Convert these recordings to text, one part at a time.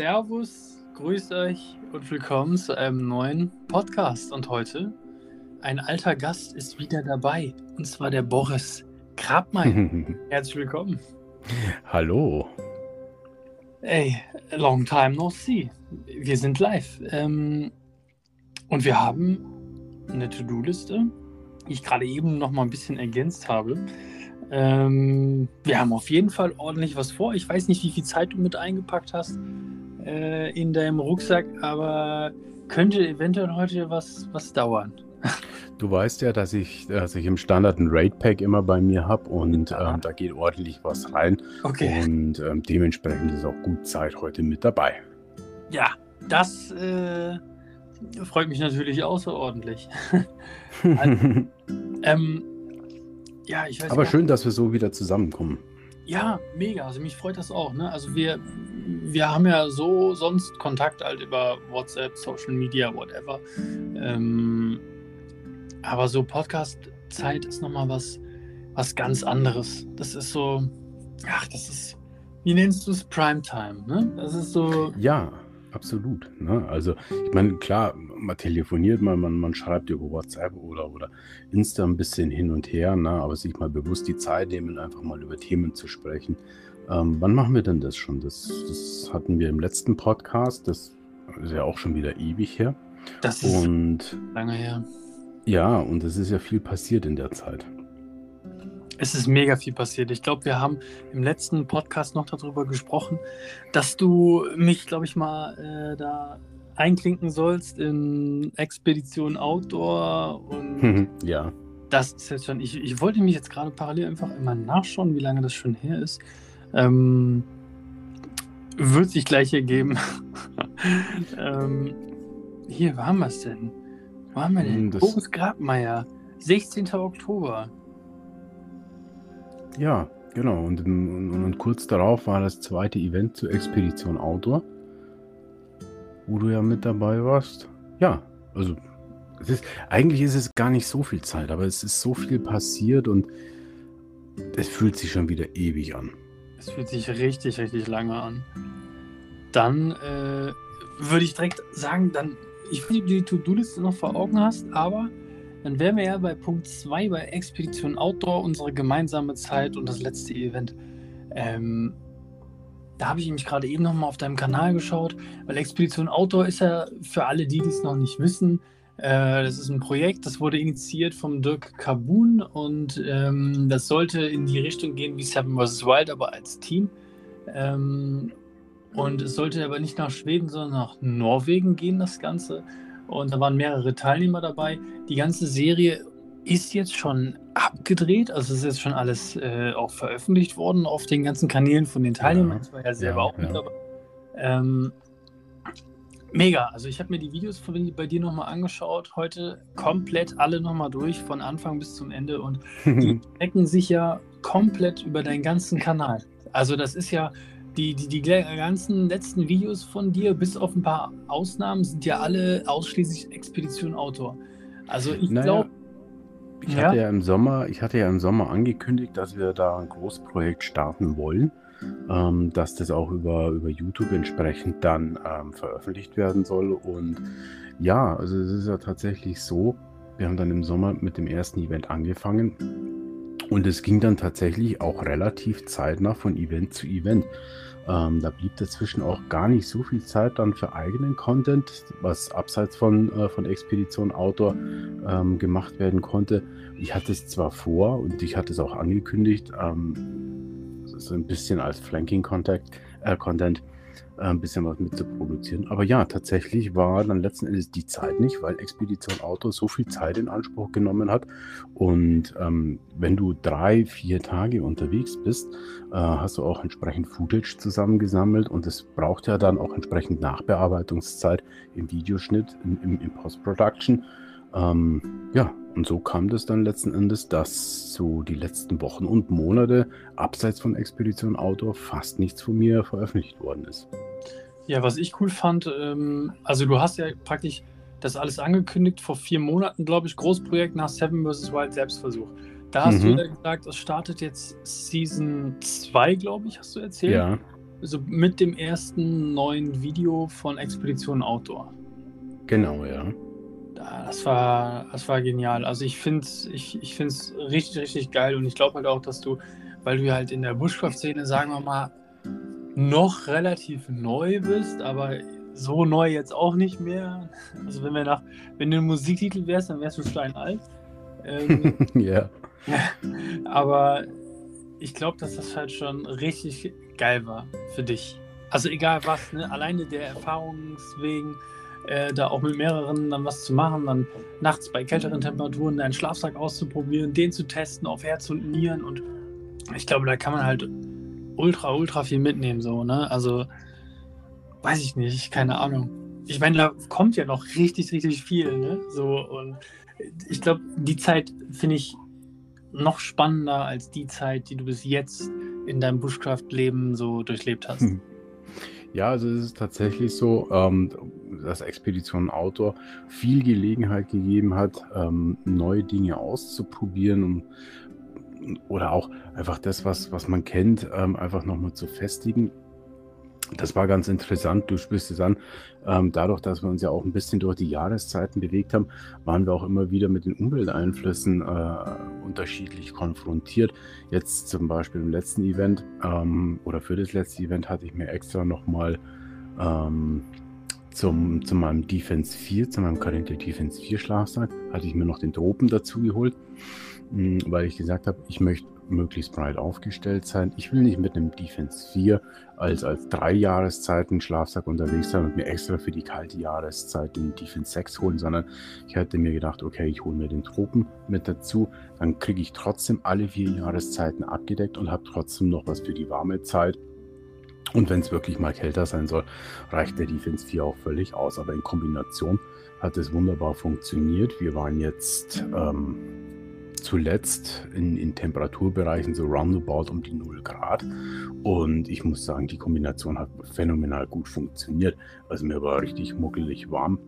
Servus, grüßt euch und willkommen zu einem neuen Podcast. Und heute ein alter Gast ist wieder dabei, und zwar der Boris Grabmeier. Herzlich willkommen. Hallo. Ey, long time no see. Wir sind live. Ähm, und wir haben eine To-Do-Liste, die ich gerade eben noch mal ein bisschen ergänzt habe. Ähm, wir haben auf jeden Fall ordentlich was vor. Ich weiß nicht, wie viel Zeit du mit eingepackt hast äh, in deinem Rucksack, aber könnte eventuell heute was, was dauern. Du weißt ja, dass ich, dass ich im Standard ein Raid-Pack immer bei mir habe und ähm, da geht ordentlich was rein. Okay. Und ähm, dementsprechend ist auch gut Zeit heute mit dabei. Ja, das äh, freut mich natürlich außerordentlich. also, ähm, ja, ich weiß Aber schön, dass wir so wieder zusammenkommen. Ja, mega. Also mich freut das auch. Ne? Also wir, wir haben ja so sonst Kontakt halt über WhatsApp, Social Media, whatever. Ähm, aber so Podcast-Zeit ist nochmal was, was ganz anderes. Das ist so, ach, das ist, wie nennst du es? Primetime, ne? Das ist so, Ja, absolut. Ne? Also, ich meine, klar, man telefoniert mal, man, man schreibt über WhatsApp oder, oder Insta ein bisschen hin und her, ne? aber sich mal bewusst die Zeit nehmen, einfach mal über Themen zu sprechen. Ähm, wann machen wir denn das schon? Das, das hatten wir im letzten Podcast, das ist ja auch schon wieder ewig her. das ist Und lange her. ja, und es ist ja viel passiert in der Zeit. Es ist mega viel passiert. Ich glaube, wir haben im letzten Podcast noch darüber gesprochen, dass du mich, glaube ich, mal äh, da einklinken sollst in Expedition Outdoor und ja. das ist jetzt schon. Ich, ich wollte mich jetzt gerade parallel einfach immer nachschauen, wie lange das schon her ist. Ähm, wird sich gleich ergeben. ähm, hier, wo haben wir es denn? Wo haben wir denn? Hm, das- Boris Grabmeier, 16. Oktober. Ja, genau. Und, und, und kurz darauf war das zweite Event zur Expedition Outdoor, wo du ja mit dabei warst. Ja, also es ist, eigentlich ist es gar nicht so viel Zeit, aber es ist so viel passiert und es fühlt sich schon wieder ewig an. Es fühlt sich richtig, richtig lange an. Dann äh, würde ich direkt sagen, dann, ich weiß nicht, ob du die To-Do-Liste noch vor Augen hast, aber dann wären wir ja bei Punkt 2 bei Expedition Outdoor, unsere gemeinsame Zeit und das letzte Event. Ähm, da habe ich nämlich gerade eben nochmal auf deinem Kanal geschaut, weil Expedition Outdoor ist ja für alle, die es noch nicht wissen, äh, das ist ein Projekt, das wurde initiiert vom Dirk Kabun und ähm, das sollte in die Richtung gehen wie Seven vs. Wild, aber als Team. Ähm, und es sollte aber nicht nach Schweden, sondern nach Norwegen gehen, das Ganze. Und da waren mehrere Teilnehmer dabei. Die ganze Serie ist jetzt schon abgedreht, also ist jetzt schon alles äh, auch veröffentlicht worden auf den ganzen Kanälen von den Teilnehmern. Ja, Ich war ja selber ja, auch mit ja. dabei. Ähm, mega, also ich habe mir die Videos von, bei dir nochmal angeschaut, heute komplett alle nochmal durch, von Anfang bis zum Ende und die strecken sich ja komplett über deinen ganzen Kanal. Also das ist ja, die, die, die ganzen letzten Videos von dir, bis auf ein paar Ausnahmen, sind ja alle ausschließlich Expedition Outdoor. Also ich Naja, glaube, Ich Ja. hatte ja im Sommer, ich hatte ja im Sommer angekündigt, dass wir da ein Großprojekt starten wollen, ähm, dass das auch über, über YouTube entsprechend dann ähm, veröffentlicht werden soll. Und ja, also es ist ja tatsächlich so, wir haben dann im Sommer mit dem ersten Event angefangen und es ging dann tatsächlich auch relativ zeitnah von Event zu Event. Ähm, da blieb dazwischen auch gar nicht so viel Zeit dann für eigenen Content, was abseits von, äh, von Expedition Outdoor ähm, gemacht werden konnte. Ich hatte es zwar vor und ich hatte es auch angekündigt, ähm, so ein bisschen als Flanking Content, äh, Content ein bisschen was mit zu produzieren. Aber ja, tatsächlich war dann letzten Endes die Zeit nicht, weil Expedition Outdoor so viel Zeit in Anspruch genommen hat. Und ähm, wenn du drei, vier Tage unterwegs bist, äh, hast du auch entsprechend Footage zusammengesammelt und es braucht ja dann auch entsprechend Nachbearbeitungszeit im Videoschnitt, im, im, im Post-Production. Ähm, ja, und so kam das dann letzten Endes, dass so die letzten Wochen und Monate abseits von Expedition Outdoor fast nichts von mir veröffentlicht worden ist. Ja, was ich cool fand, ähm, also du hast ja praktisch das alles angekündigt vor vier Monaten, glaube ich, Großprojekt nach Seven vs. Wild Selbstversuch. Da hast Mhm. du ja gesagt, es startet jetzt Season 2, glaube ich, hast du erzählt. Ja, so mit dem ersten neuen Video von Expedition Outdoor. Genau, ja. Das war, das war genial. Also ich finde es ich, ich find's richtig, richtig geil und ich glaube halt auch, dass du, weil du halt in der Bushcraft-Szene, sagen wir mal, noch relativ neu bist, aber so neu jetzt auch nicht mehr. Also wenn wir nach, wenn du ein Musiktitel wärst, dann wärst du steinalt. Ähm, ja. aber ich glaube, dass das halt schon richtig geil war für dich. Also egal was, ne? alleine der Erfahrungswegen, äh, da auch mit mehreren dann was zu machen, dann nachts bei kälteren Temperaturen deinen Schlafsack auszuprobieren, den zu testen auf Herz und Nieren und ich glaube, da kann man halt ultra, ultra viel mitnehmen, so, ne? Also, weiß ich nicht, keine Ahnung. Ich meine, da kommt ja noch richtig, richtig viel, ne? So, und ich glaube, die Zeit finde ich noch spannender als die Zeit, die du bis jetzt in deinem Bushcraft-Leben so durchlebt hast. Hm. Ja, also es ist tatsächlich so, ähm, dass Expedition Outdoor viel Gelegenheit gegeben hat, ähm, neue Dinge auszuprobieren um, oder auch einfach das, was, was man kennt, ähm, einfach nochmal zu festigen. Das war ganz interessant, du sprichst es an. Ähm, dadurch, dass wir uns ja auch ein bisschen durch die Jahreszeiten bewegt haben, waren wir auch immer wieder mit den Umwelteinflüssen äh, unterschiedlich konfrontiert. Jetzt zum Beispiel im letzten Event ähm, oder für das letzte Event hatte ich mir extra nochmal ähm, zum, zu meinem Defense 4, zu meinem Carinthia Defense 4 Schlafsack, hatte ich mir noch den Tropen dazu geholt, weil ich gesagt habe, ich möchte möglichst breit aufgestellt sein. Ich will nicht mit einem Defense 4 als, als drei Jahreszeiten Schlafsack unterwegs sein und mir extra für die kalte Jahreszeit den Defense 6 holen, sondern ich hätte mir gedacht, okay, ich hole mir den Tropen mit dazu, dann kriege ich trotzdem alle vier Jahreszeiten abgedeckt und habe trotzdem noch was für die warme Zeit. Und wenn es wirklich mal kälter sein soll, reicht der Defense 4 auch völlig aus. Aber in Kombination hat es wunderbar funktioniert. Wir waren jetzt ähm, zuletzt in, in Temperaturbereichen so roundabout um die 0 Grad. Und ich muss sagen, die Kombination hat phänomenal gut funktioniert. Also mir war richtig muckelig warm.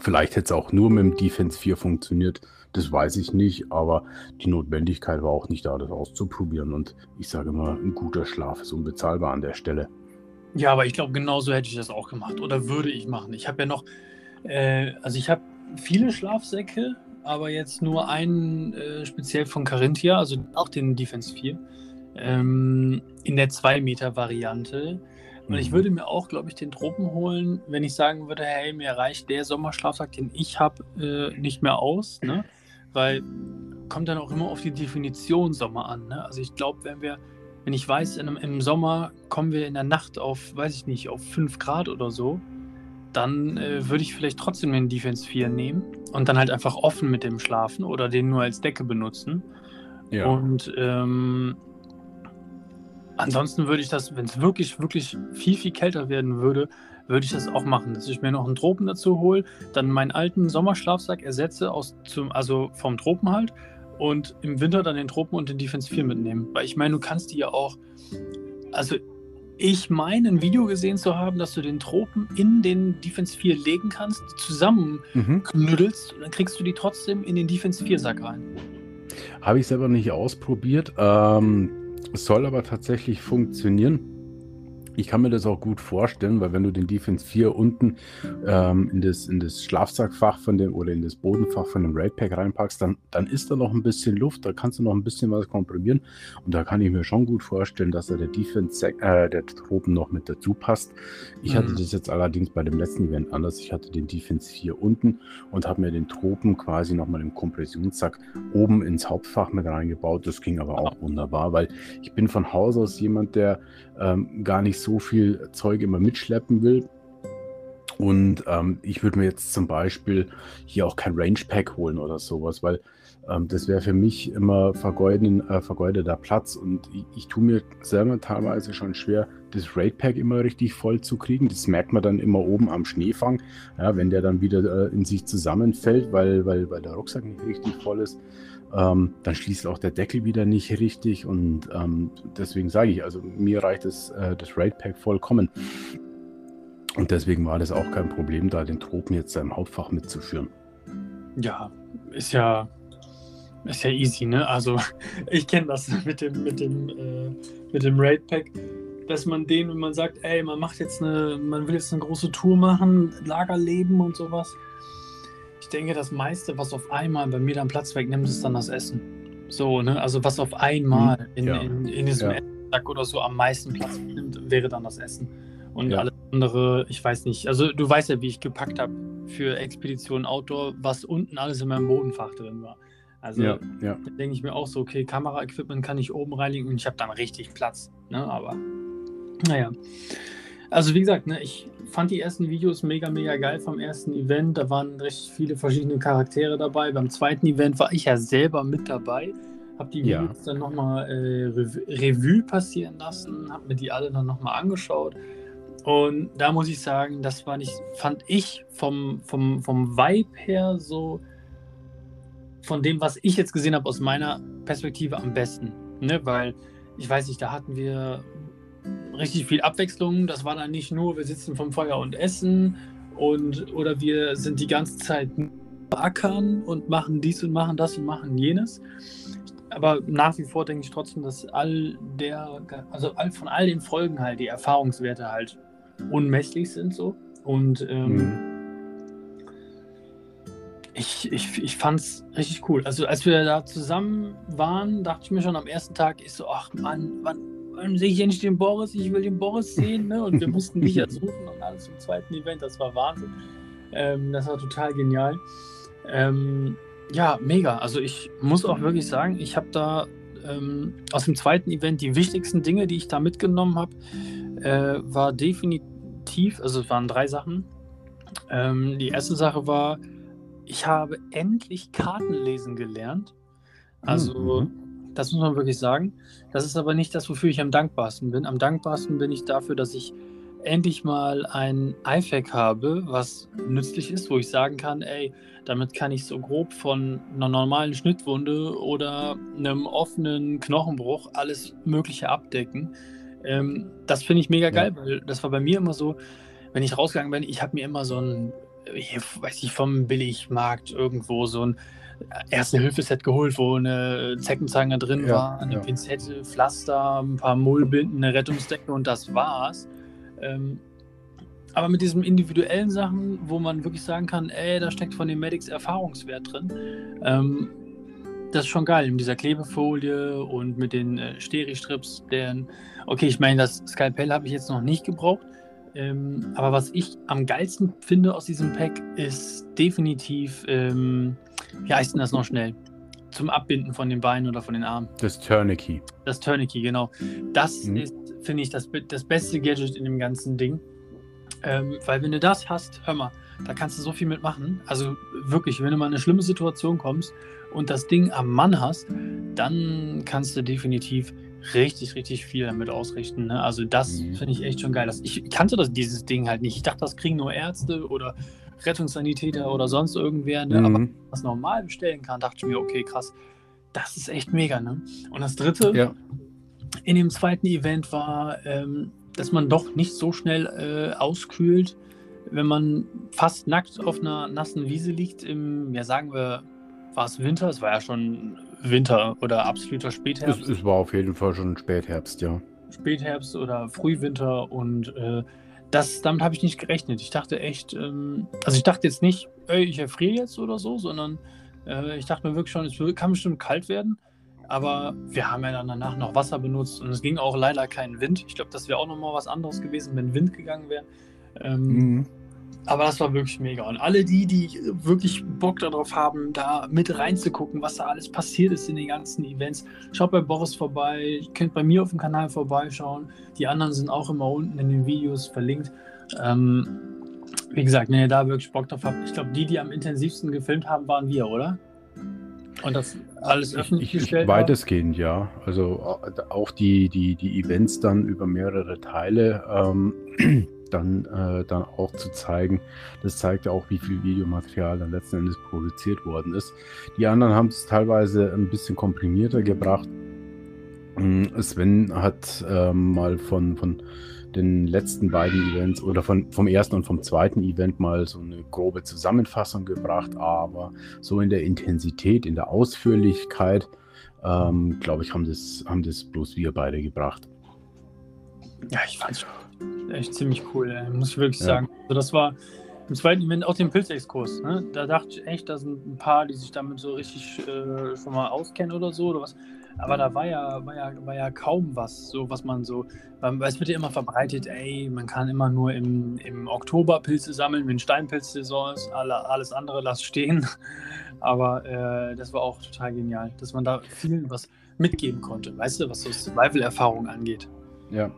Vielleicht hätte es auch nur mit dem Defense 4 funktioniert, das weiß ich nicht, aber die Notwendigkeit war auch nicht da, das auszuprobieren. Und ich sage immer, ein guter Schlaf ist unbezahlbar an der Stelle. Ja, aber ich glaube, genauso hätte ich das auch gemacht oder würde ich machen. Ich habe ja noch, äh, also ich habe viele Schlafsäcke, aber jetzt nur einen äh, speziell von Carinthia, also auch den Defense 4, ähm, in der 2-Meter-Variante. Und ich mhm. würde mir auch, glaube ich, den Tropen holen, wenn ich sagen würde, hey, mir reicht der Sommerschlafsack, den ich habe, äh, nicht mehr aus. Ne? Weil kommt dann auch immer auf die Definition Sommer an. Ne? Also ich glaube, wenn wir, wenn ich weiß, in, im Sommer kommen wir in der Nacht auf, weiß ich nicht, auf 5 Grad oder so, dann äh, würde ich vielleicht trotzdem den Defense 4 nehmen und dann halt einfach offen mit dem schlafen oder den nur als Decke benutzen. Ja. Und ähm, ansonsten würde ich das, wenn es wirklich, wirklich viel, viel kälter werden würde, würde ich das auch machen, dass ich mir noch einen Tropen dazu hole, dann meinen alten Sommerschlafsack ersetze, aus zum, also vom Tropen halt, und im Winter dann den Tropen und den Defense 4 mitnehmen. Weil ich meine, du kannst die ja auch, also ich meine, ein Video gesehen zu haben, dass du den Tropen in den Defense 4 legen kannst, zusammenknüddelst mhm. und dann kriegst du die trotzdem in den Defense 4 Sack rein. Habe ich selber nicht ausprobiert, ähm, soll aber tatsächlich funktionieren. Ich kann mir das auch gut vorstellen, weil wenn du den Defense 4 unten ähm, in, das, in das Schlafsackfach von dem oder in das Bodenfach von dem Raidpack reinpackst, dann, dann ist da noch ein bisschen Luft, da kannst du noch ein bisschen was komprimieren. Und da kann ich mir schon gut vorstellen, dass da der Defense, äh, der Tropen noch mit dazu passt. Ich mhm. hatte das jetzt allerdings bei dem letzten Event anders. Ich hatte den Defense 4 unten und habe mir den Tropen quasi nochmal im Kompressionssack oben ins Hauptfach mit reingebaut. Das ging aber auch wunderbar, weil ich bin von Haus aus jemand, der ähm, gar nicht so viel Zeug immer mitschleppen will. Und ähm, ich würde mir jetzt zum Beispiel hier auch kein Range Pack holen oder sowas, weil ähm, das wäre für mich immer vergeuden, äh, vergeudeter Platz. Und ich, ich tue mir selber teilweise schon schwer, das Raid Pack immer richtig voll zu kriegen. Das merkt man dann immer oben am Schneefang, ja, wenn der dann wieder äh, in sich zusammenfällt, weil, weil, weil der Rucksack nicht richtig voll ist ähm, dann schließt auch der Deckel wieder nicht richtig und ähm, deswegen sage ich, also mir reicht das, äh, das Raid Pack vollkommen. Und deswegen war das auch kein Problem, da den Tropen jetzt im Hauptfach mitzuführen. Ja, ist ja, ist ja easy, ne? Also ich kenne das mit dem, mit dem, äh, mit dem Raid Pack. dass man den, wenn man sagt, ey, man macht jetzt eine, man will jetzt eine große Tour machen, Lagerleben und sowas. Ich denke, das meiste, was auf einmal bei mir dann Platz wegnimmt, ist dann das Essen. So, ne? Also was auf einmal hm, in, ja. in, in, diesem ja. Sack oder so am meisten Platz nimmt, wäre dann das Essen. Und ja. alles andere, ich weiß nicht. Also du weißt ja, wie ich gepackt habe für Expedition Outdoor, was unten alles in meinem Bodenfach drin war. Also ja, ja. da denke ich mir auch so, okay, Kameraequipment kann ich oben reinlegen und ich habe dann richtig Platz. Ne? Aber naja. Also wie gesagt, ne, ich fand die ersten Videos mega, mega geil vom ersten Event. Da waren richtig viele verschiedene Charaktere dabei. Beim zweiten Event war ich ja selber mit dabei. Habe die Videos ja. dann nochmal äh, Revue passieren lassen, habe mir die alle dann nochmal angeschaut. Und da muss ich sagen, das war nicht, fand ich vom, vom, vom Vibe her so, von dem, was ich jetzt gesehen habe, aus meiner Perspektive am besten. Ne? Weil, ich weiß nicht, da hatten wir richtig viel Abwechslung. Das war dann nicht nur, wir sitzen vom Feuer und essen und oder wir sind die ganze Zeit ackern und machen dies und machen das und machen jenes. Aber nach wie vor denke ich trotzdem, dass all der, also all, von all den Folgen halt die Erfahrungswerte halt unmesslich sind so. Und ähm, mhm. ich, ich, ich fand es richtig cool. Also als wir da zusammen waren, dachte ich mir schon am ersten Tag, ich so, ach Mann, wann, wann sehe ich endlich den Boris? Ich will den Boris sehen. Ne? Und wir mussten dich ja suchen und alles zum zweiten Event. Das war Wahnsinn. Ähm, das war total genial. Ähm, ja, mega. Also ich muss auch wirklich sagen, ich habe da ähm, aus dem zweiten Event die wichtigsten Dinge, die ich da mitgenommen habe, äh, war definitiv, also es waren drei Sachen. Ähm, die erste Sache war, ich habe endlich Karten lesen gelernt. Also, mhm. Das muss man wirklich sagen. Das ist aber nicht das, wofür ich am dankbarsten bin. Am dankbarsten bin ich dafür, dass ich endlich mal ein IFAC habe, was nützlich ist, wo ich sagen kann, ey, damit kann ich so grob von einer normalen Schnittwunde oder einem offenen Knochenbruch alles Mögliche abdecken. Ähm, das finde ich mega geil, ja. weil das war bei mir immer so, wenn ich rausgegangen bin, ich habe mir immer so ein, ich weiß ich, vom Billigmarkt irgendwo so ein Erste-Hilfe-Set geholt, wo eine Zeckenzange drin ja, war, eine ja. Pinzette, Pflaster, ein paar Mullbinden, eine Rettungsdecke und das war's. Ähm, aber mit diesen individuellen Sachen, wo man wirklich sagen kann, ey, da steckt von den Medics Erfahrungswert drin, ähm, das ist schon geil. Mit dieser Klebefolie und mit den äh, Steri-Strips, deren, okay, ich meine, das Skalpell habe ich jetzt noch nicht gebraucht. Ähm, aber was ich am geilsten finde aus diesem Pack ist definitiv, ähm, wie heißt denn das noch schnell? Zum Abbinden von den Beinen oder von den Armen. Das Tourniquet. Das Tourniquet, genau. Das mhm. ist, finde ich, das, das beste Gadget in dem ganzen Ding. Ähm, weil wenn du das hast, hör mal, da kannst du so viel mitmachen. Also wirklich, wenn du mal in eine schlimme Situation kommst und das Ding am Mann hast, dann kannst du definitiv richtig, richtig viel damit ausrichten. Ne? Also das mhm. finde ich echt schon geil. Das, ich kannte das, dieses Ding halt nicht. Ich dachte, das kriegen nur Ärzte oder Rettungssanitäter oder sonst irgendwer. Ne? Mhm. Aber was normal bestellen kann, dachte ich mir, okay, krass, das ist echt mega. Ne? Und das dritte ja. in dem zweiten Event war, ähm, dass man doch nicht so schnell äh, auskühlt, wenn man fast nackt auf einer nassen Wiese liegt, im, ja sagen wir, war es Winter? Es war ja schon Winter oder absoluter Spätherbst. Es, es war auf jeden Fall schon Spätherbst, ja. Spätherbst oder Frühwinter und äh, das, damit habe ich nicht gerechnet. Ich dachte echt, ähm, also ich dachte jetzt nicht, ey, ich erfriere jetzt oder so, sondern äh, ich dachte mir wirklich schon, es kann bestimmt kalt werden. Aber wir haben ja dann danach noch Wasser benutzt und es ging auch leider kein Wind. Ich glaube, das wäre auch nochmal was anderes gewesen, wenn Wind gegangen wäre. Ähm, mhm. Aber das war wirklich mega. Und alle die, die wirklich Bock darauf haben, da mit reinzugucken, was da alles passiert ist in den ganzen Events, schaut bei Boris vorbei, ihr könnt bei mir auf dem Kanal vorbeischauen. Die anderen sind auch immer unten in den Videos verlinkt. Ähm, wie gesagt, wenn ihr da wirklich Bock drauf habt, ich glaube, die, die am intensivsten gefilmt haben, waren wir, oder? Und das alles öffentlich ich, gestellt? Weitestgehend, ja. Also auch die, die, die Events dann über mehrere Teile. Ähm, dann, äh, dann auch zu zeigen. Das zeigt ja auch, wie viel Videomaterial dann letzten Endes produziert worden ist. Die anderen haben es teilweise ein bisschen komprimierter gebracht. Mm, Sven hat ähm, mal von, von den letzten beiden Events oder von, vom ersten und vom zweiten Event mal so eine grobe Zusammenfassung gebracht, aber so in der Intensität, in der Ausführlichkeit, ähm, glaube ich, haben das, haben das bloß wir beide gebracht. Ja, ich fand es echt ziemlich cool, ey, muss ich wirklich ja. sagen. Also das war im zweiten Event auch den Pilzexkurs. Ne? Da dachte ich echt, da sind ein paar, die sich damit so richtig äh, schon mal auskennen oder so oder was. Aber da war ja, war ja, war ja kaum was, so was man so, weil es wird ja immer verbreitet, ey, man kann immer nur im, im Oktober Pilze sammeln, wenn Steinpilzsaison ist, alle, alles andere lass stehen. Aber äh, das war auch total genial, dass man da vielen was mitgeben konnte, weißt du, was so Survival-Erfahrung angeht. Ja,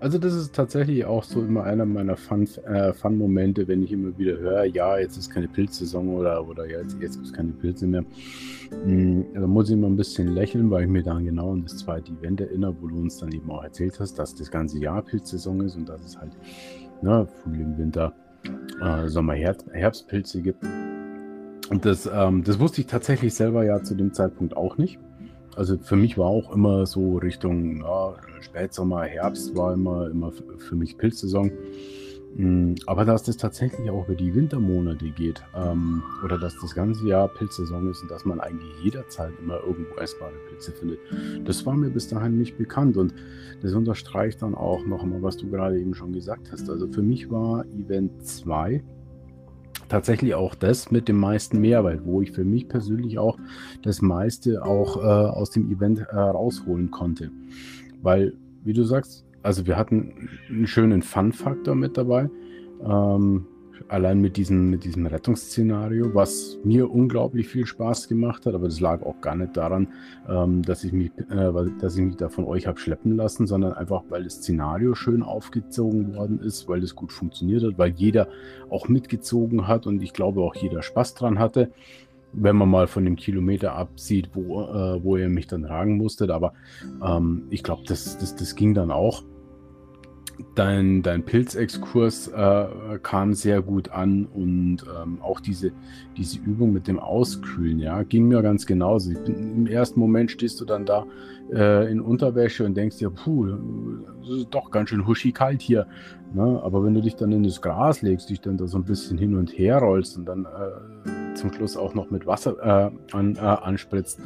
also das ist tatsächlich auch so immer einer meiner äh, Fun-Momente, äh, Fun wenn ich immer wieder höre, ja, jetzt ist keine Pilzsaison oder, oder jetzt, jetzt gibt es keine Pilze mehr. Mhm, da muss ich immer ein bisschen lächeln, weil ich mir dann genau an das zweite Event erinnere, wo du uns dann eben auch erzählt hast, dass das ganze Jahr Pilzsaison ist und dass es halt ne, Frühling, Winter, äh, Sommer, Herbst, Herbstpilze gibt. Und das, ähm, das wusste ich tatsächlich selber ja zu dem Zeitpunkt auch nicht. Also für mich war auch immer so Richtung ja, Spätsommer, Herbst war immer, immer für mich Pilzsaison. Mm, aber dass das tatsächlich auch über die Wintermonate geht ähm, oder dass das ganze Jahr Pilzsaison ist und dass man eigentlich jederzeit immer irgendwo essbare Pilze findet, das war mir bis dahin nicht bekannt und das unterstreicht dann auch noch einmal, was du gerade eben schon gesagt hast. Also für mich war Event 2 tatsächlich auch das mit dem meisten Mehrwert, wo ich für mich persönlich auch das meiste auch äh, aus dem Event äh, rausholen konnte. Weil, wie du sagst, also wir hatten einen schönen Fun-Faktor mit dabei. Ähm, allein mit diesem, mit diesem Rettungsszenario, was mir unglaublich viel Spaß gemacht hat, aber das lag auch gar nicht daran, ähm, dass, ich mich, äh, dass ich mich da von euch habe schleppen lassen, sondern einfach, weil das Szenario schön aufgezogen worden ist, weil das gut funktioniert hat, weil jeder auch mitgezogen hat und ich glaube auch jeder Spaß dran hatte wenn man mal von dem Kilometer absieht, wo, äh, wo ihr mich dann tragen musstet. Aber ähm, ich glaube, das, das, das ging dann auch dein, dein Pilzexkurs äh, kam sehr gut an und ähm, auch diese, diese Übung mit dem Auskühlen, ja, ging mir ganz genauso. Bin, Im ersten Moment stehst du dann da äh, in Unterwäsche und denkst dir, puh, das ist doch ganz schön huschi kalt hier. Ne? Aber wenn du dich dann in das Gras legst, dich dann da so ein bisschen hin und her rollst und dann äh, zum Schluss auch noch mit Wasser äh, an, äh, anspritzt,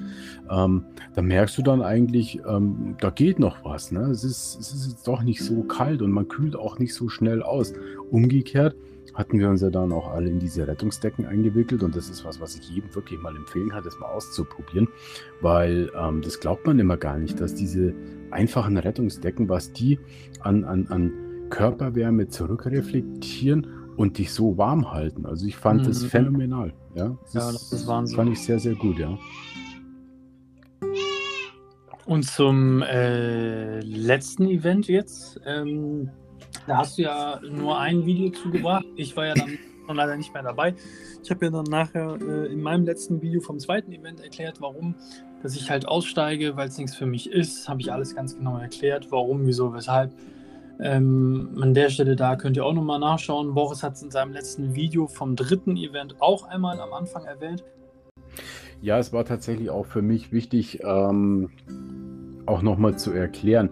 ähm, dann merkst du dann eigentlich, ähm, da geht noch was. Ne? Es, ist, es ist jetzt doch nicht so kalt und man kühlt auch nicht so schnell aus. Umgekehrt, hatten wir uns ja dann auch alle in diese Rettungsdecken eingewickelt und das ist was, was ich jedem wirklich mal empfehlen kann, das mal auszuprobieren, weil ähm, das glaubt man immer gar nicht, dass diese einfachen Rettungsdecken, was die an, an, an Körperwärme zurückreflektieren und dich so warm halten. Also ich fand mhm. das phänomenal. Ja, das, ja, das ist Wahnsinn. fand ich sehr, sehr gut, ja. Und zum äh, letzten Event jetzt, ähm, da hast du ja nur ein Video zugebracht. Ich war ja dann schon leider nicht mehr dabei. Ich habe ja dann nachher äh, in meinem letzten Video vom zweiten Event erklärt, warum, dass ich halt aussteige, weil es nichts für mich ist. Habe ich alles ganz genau erklärt, warum, wieso, weshalb. Ähm, an der Stelle da könnt ihr auch nochmal nachschauen. Boris hat es in seinem letzten Video vom dritten Event auch einmal am Anfang erwähnt. Ja, es war tatsächlich auch für mich wichtig, ähm, auch nochmal zu erklären.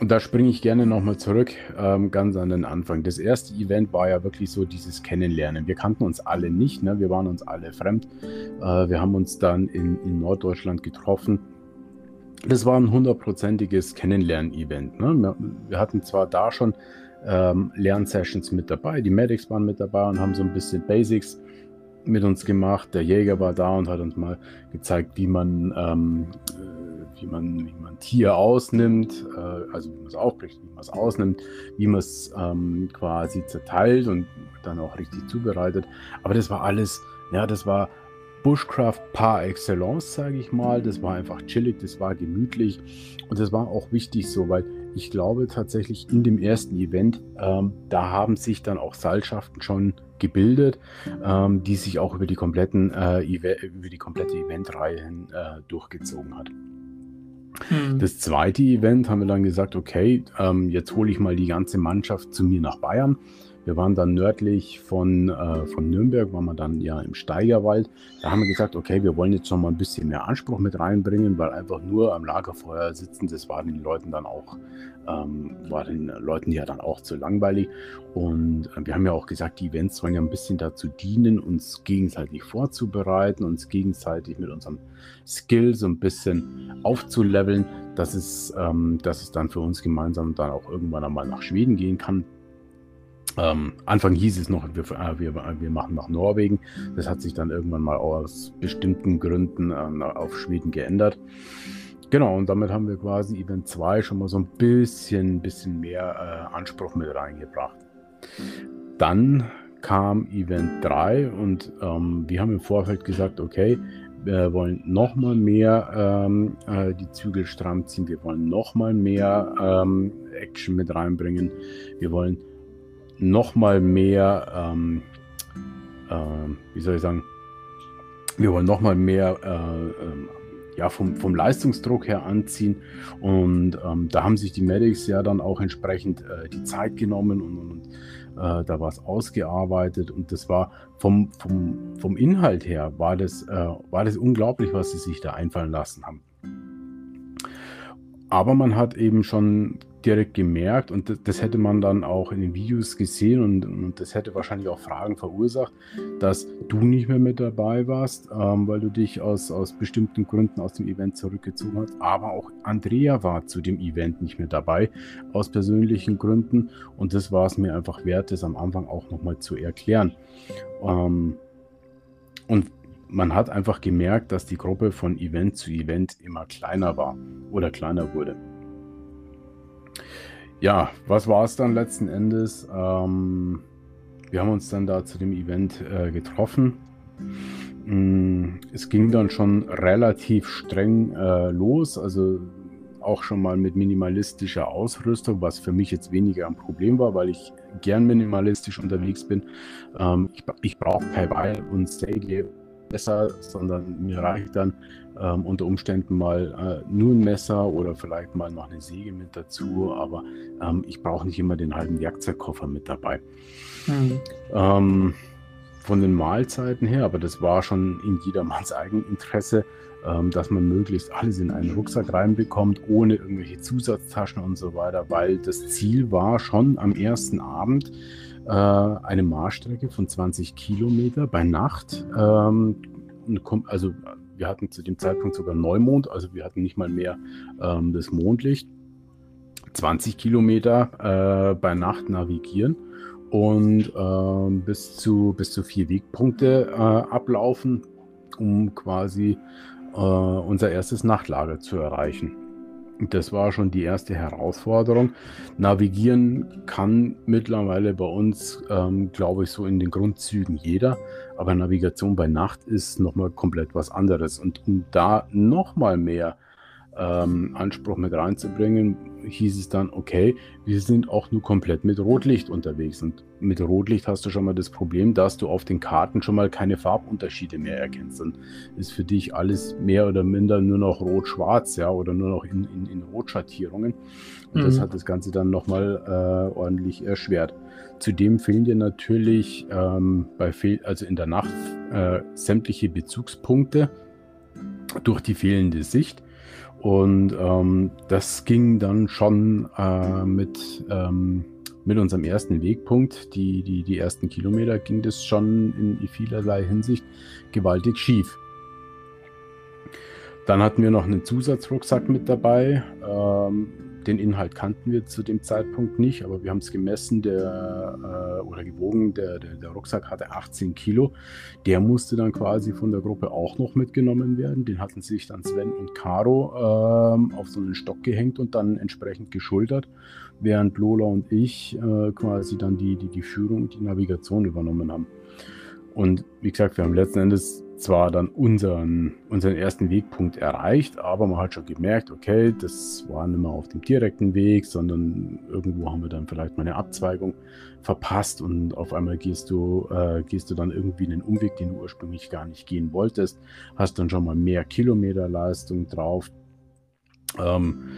Und da springe ich gerne nochmal zurück, ähm, ganz an den Anfang. Das erste Event war ja wirklich so dieses Kennenlernen. Wir kannten uns alle nicht, ne? wir waren uns alle fremd. Äh, wir haben uns dann in, in Norddeutschland getroffen. Das war ein hundertprozentiges Kennenlernen-Event. Ne? Wir, hatten zwar da schon ähm, Lernsessions mit dabei, die Medics waren mit dabei und haben so ein bisschen Basics mit uns gemacht. Der Jäger war da und hat uns mal gezeigt, wie man ähm, wie man, wie man Tier ausnimmt, äh, also wie man es aufbricht, wie man es ausnimmt, wie man es ähm, quasi zerteilt und dann auch richtig zubereitet. Aber das war alles, ja, das war Bushcraft par excellence, sage ich mal. Das war einfach chillig, das war gemütlich und das war auch wichtig so, weil ich glaube tatsächlich in dem ersten Event, ähm, da haben sich dann auch Seilschaften schon gebildet, ähm, die sich auch über die kompletten äh, über die komplette Eventreihe hin äh, durchgezogen hat. Hm. Das zweite Event haben wir dann gesagt, okay, ähm, jetzt hole ich mal die ganze Mannschaft zu mir nach Bayern. Wir waren dann nördlich von, äh, von Nürnberg, waren wir dann ja im Steigerwald. Da haben wir gesagt, okay, wir wollen jetzt schon mal ein bisschen mehr Anspruch mit reinbringen, weil einfach nur am Lagerfeuer sitzen, das war den Leuten dann auch, ähm, war den Leuten ja dann auch zu langweilig. Und äh, wir haben ja auch gesagt, die Events sollen ja ein bisschen dazu dienen, uns gegenseitig vorzubereiten, uns gegenseitig mit unserem Skill so ein bisschen aufzuleveln, dass es, ähm, dass es dann für uns gemeinsam dann auch irgendwann einmal nach Schweden gehen kann. Ähm, Anfang hieß es noch, wir, äh, wir, wir, machen nach Norwegen. Das hat sich dann irgendwann mal aus bestimmten Gründen äh, auf Schweden geändert. Genau, und damit haben wir quasi Event 2 schon mal so ein bisschen, bisschen mehr äh, Anspruch mit reingebracht. Dann kam Event 3 und ähm, wir haben im Vorfeld gesagt, okay, wir wollen noch mal mehr ähm, äh, die Zügel stramm ziehen, wir wollen noch mal mehr ähm, Action mit reinbringen, wir wollen noch mal mehr, ähm, äh, wie soll ich sagen, wir wollen noch mal mehr äh, ähm, ja, vom, vom Leistungsdruck her anziehen. Und ähm, da haben sich die Medics ja dann auch entsprechend äh, die Zeit genommen und, und, und äh, da war es ausgearbeitet. Und das war vom, vom, vom Inhalt her, war das, äh, war das unglaublich, was sie sich da einfallen lassen haben. Aber man hat eben schon direkt gemerkt und das, das, hätte man dann auch in den Videos gesehen und, und, das hätte wahrscheinlich auch Fragen verursacht, dass du nicht mehr mit dabei warst, ähm, weil du dich aus, aus bestimmten Gründen aus dem Event zurückgezogen hast. Aber auch Andrea war zu dem Event nicht mehr dabei, aus persönlichen Gründen und das war es mir einfach wert, das am Anfang auch nochmal zu erklären. Ähm, und man hat einfach gemerkt, dass die Gruppe von Event zu Event immer kleiner war oder kleiner wurde ja, was war es dann letzten Endes? Ähm, wir haben uns dann da zu dem Event äh, getroffen. Mm, es ging dann schon relativ streng äh, los, also auch schon mal mit minimalistischer Ausrüstung, was für mich jetzt weniger ein Problem war, weil ich gern minimalistisch unterwegs bin. Ähm, ich, ich brauche kein Beil und Säge besser, sondern mir reicht dann ähm, unter Umständen mal äh, nur ein Messer oder vielleicht mal noch eine Säge mit dazu, aber ähm, ich brauche nicht immer den halben Werkzeugkoffer mit dabei. Mhm. Ähm, von den Mahlzeiten her, aber das war schon in jedermanns Eigeninteresse, ähm, dass man möglichst alles in einen Rucksack reinbekommt, ohne irgendwelche Zusatztaschen und so weiter, weil das Ziel war schon am ersten Abend, äh, eine Marschstrecke von 20 Kilometer bei Nacht. Ähm, also wir hatten zu dem Zeitpunkt sogar Neumond, also wir hatten nicht mal mehr ähm, das Mondlicht. 20 Kilometer äh, bei Nacht navigieren und äh, bis, zu, bis zu vier Wegpunkte äh, ablaufen, um quasi äh, unser erstes Nachtlager zu erreichen. Das war schon die erste Herausforderung. Navigieren kann mittlerweile bei uns, ähm, glaube ich, so in den Grundzügen jeder. Aber Navigation bei Nacht ist nochmal komplett was anderes. Und um da nochmal mehr ähm, Anspruch mit reinzubringen, hieß es dann, okay, wir sind auch nur komplett mit Rotlicht unterwegs. Und mit Rotlicht hast du schon mal das Problem, dass du auf den Karten schon mal keine Farbunterschiede mehr erkennst. Dann ist für dich alles mehr oder minder nur noch rot-schwarz, ja, oder nur noch in, in, in Rotschattierungen. Und mhm. das hat das Ganze dann nochmal äh, ordentlich erschwert. Zudem fehlen dir natürlich ähm, bei Fehl also in der Nacht äh, sämtliche Bezugspunkte durch die fehlende Sicht. Und ähm, das ging dann schon äh, mit, ähm, mit unserem ersten Wegpunkt, die, die, die ersten Kilometer, ging das schon in vielerlei Hinsicht gewaltig schief. Dann hatten wir noch einen Zusatzrucksack mit dabei. Ähm, den Inhalt kannten wir zu dem Zeitpunkt nicht, aber wir haben es gemessen der, äh, oder gewogen. Der, der, der, Rucksack hatte 18 Kilo. Der musste dann quasi von der Gruppe auch noch mitgenommen werden. Den hatten sich dann Sven und Caro äh, auf so einen Stock gehängt und dann entsprechend geschultert, während Lola und ich äh, quasi dann die, die, die Führung und die Navigation übernommen haben. Und wie gesagt, wir haben letzten Endes zwar dann unseren, unseren ersten Wegpunkt erreicht, aber man hat schon gemerkt, okay, das war nicht mehr auf dem direkten Weg, sondern irgendwo haben wir dann vielleicht mal eine Abzweigung verpasst und auf einmal gehst du, äh, gehst du dann irgendwie einen Umweg, den du ursprünglich gar nicht gehen wolltest, hast dann schon mal mehr Kilometerleistung drauf. Ähm,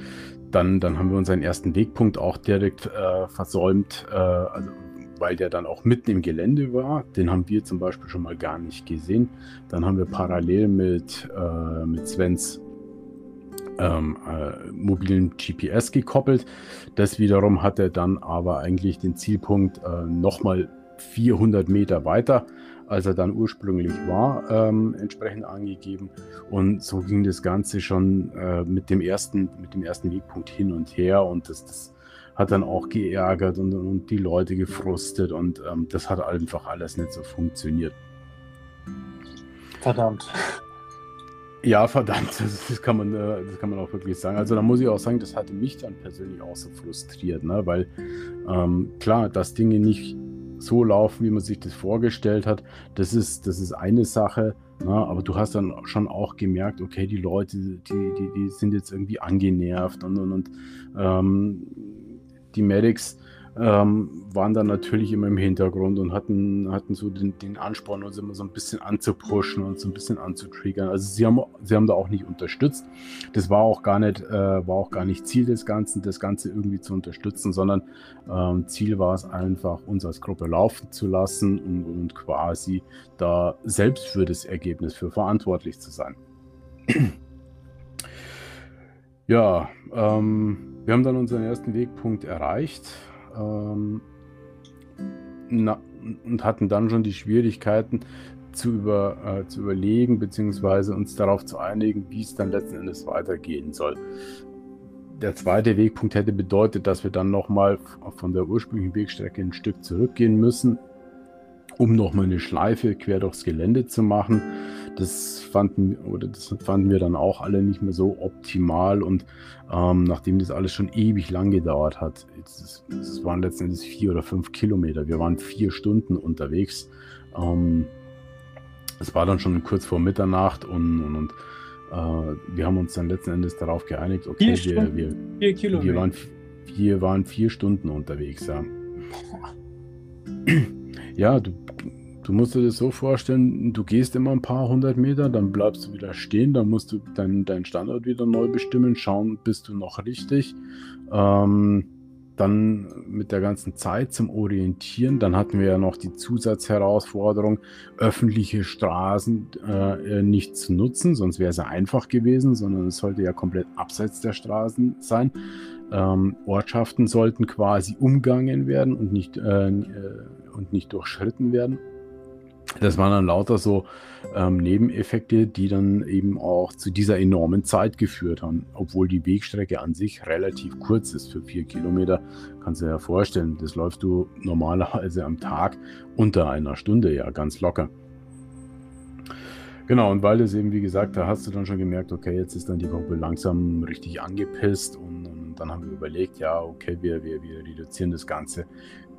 dann, dann haben wir unseren ersten Wegpunkt auch direkt äh, versäumt, äh, also weil der dann auch mitten im Gelände war. Den haben wir zum Beispiel schon mal gar nicht gesehen. Dann haben wir parallel mit, äh, mit Svens ähm, äh, mobilen GPS gekoppelt. Das wiederum hat er dann aber eigentlich den Zielpunkt äh, nochmal 400 Meter weiter, als er dann ursprünglich war, ähm, entsprechend angegeben. Und so ging das Ganze schon äh, mit, dem ersten, mit dem ersten Wegpunkt hin und her und das, das hat dann auch geärgert und, und die Leute gefrustet und ähm, das hat einfach alles nicht so funktioniert. Verdammt. Ja, verdammt, das, das, kann man, äh, das kann man auch wirklich sagen. Also da muss ich auch sagen, das hatte mich dann persönlich auch so frustriert, ne? weil ähm, klar, dass Dinge nicht so laufen, wie man sich das vorgestellt hat, das ist, das ist eine Sache, ne? aber du hast dann schon auch gemerkt, okay, die Leute, die, die, die sind jetzt irgendwie angenervt und, und, und ähm, die Medics ähm, waren dann natürlich immer im Hintergrund und hatten, hatten so den, den Ansporn, uns immer so ein bisschen anzupushen und so ein bisschen anzutriggern. Also sie haben, sie haben da auch nicht unterstützt. Das war auch gar nicht, äh, war auch gar nicht Ziel des Ganzen, das Ganze irgendwie zu unterstützen, sondern ähm, Ziel war es einfach, uns als Gruppe laufen zu lassen und, und quasi da selbst für das Ergebnis für verantwortlich zu sein. ja, ähm, wir haben dann unseren ersten Wegpunkt erreicht ähm, na, und hatten dann schon die Schwierigkeiten zu, über, äh, zu überlegen, beziehungsweise uns darauf zu einigen, wie es dann letzten Endes weitergehen soll. Der zweite Wegpunkt hätte bedeutet, dass wir dann nochmal von der ursprünglichen Wegstrecke ein Stück zurückgehen müssen, um nochmal eine Schleife quer durchs Gelände zu machen. Das fanden, oder das fanden wir dann auch alle nicht mehr so optimal und ähm, nachdem das alles schon ewig lang gedauert hat, es waren letztendlich vier oder fünf Kilometer, wir waren vier Stunden unterwegs. Ähm, es war dann schon kurz vor Mitternacht und, und, und äh, wir haben uns dann letzten Endes darauf geeinigt, okay, wir, wir, vier wir, waren, wir waren vier Stunden unterwegs. Ja, ja du Du musst dir das so vorstellen, du gehst immer ein paar hundert Meter, dann bleibst du wieder stehen, dann musst du deinen dein Standort wieder neu bestimmen, schauen, bist du noch richtig. Ähm, dann mit der ganzen Zeit zum Orientieren. Dann hatten wir ja noch die Zusatzherausforderung, öffentliche Straßen äh, nicht zu nutzen, sonst wäre es ja einfach gewesen, sondern es sollte ja komplett abseits der Straßen sein. Ähm, Ortschaften sollten quasi umgangen werden und nicht, äh, äh und nicht durchschritten werden. Das waren dann lauter so ähm, Nebeneffekte, die dann eben auch zu dieser enormen Zeit geführt haben. Obwohl die Wegstrecke an sich relativ kurz ist für vier Kilometer, kannst du dir ja vorstellen, das läufst du normalerweise am Tag unter einer Stunde, ja, ganz locker. Genau, und weil das eben, wie gesagt, da hast du dann schon gemerkt, okay, jetzt ist dann die Gruppe langsam richtig angepisst und, und dann haben wir überlegt, ja, okay, wir, wir, wir reduzieren das Ganze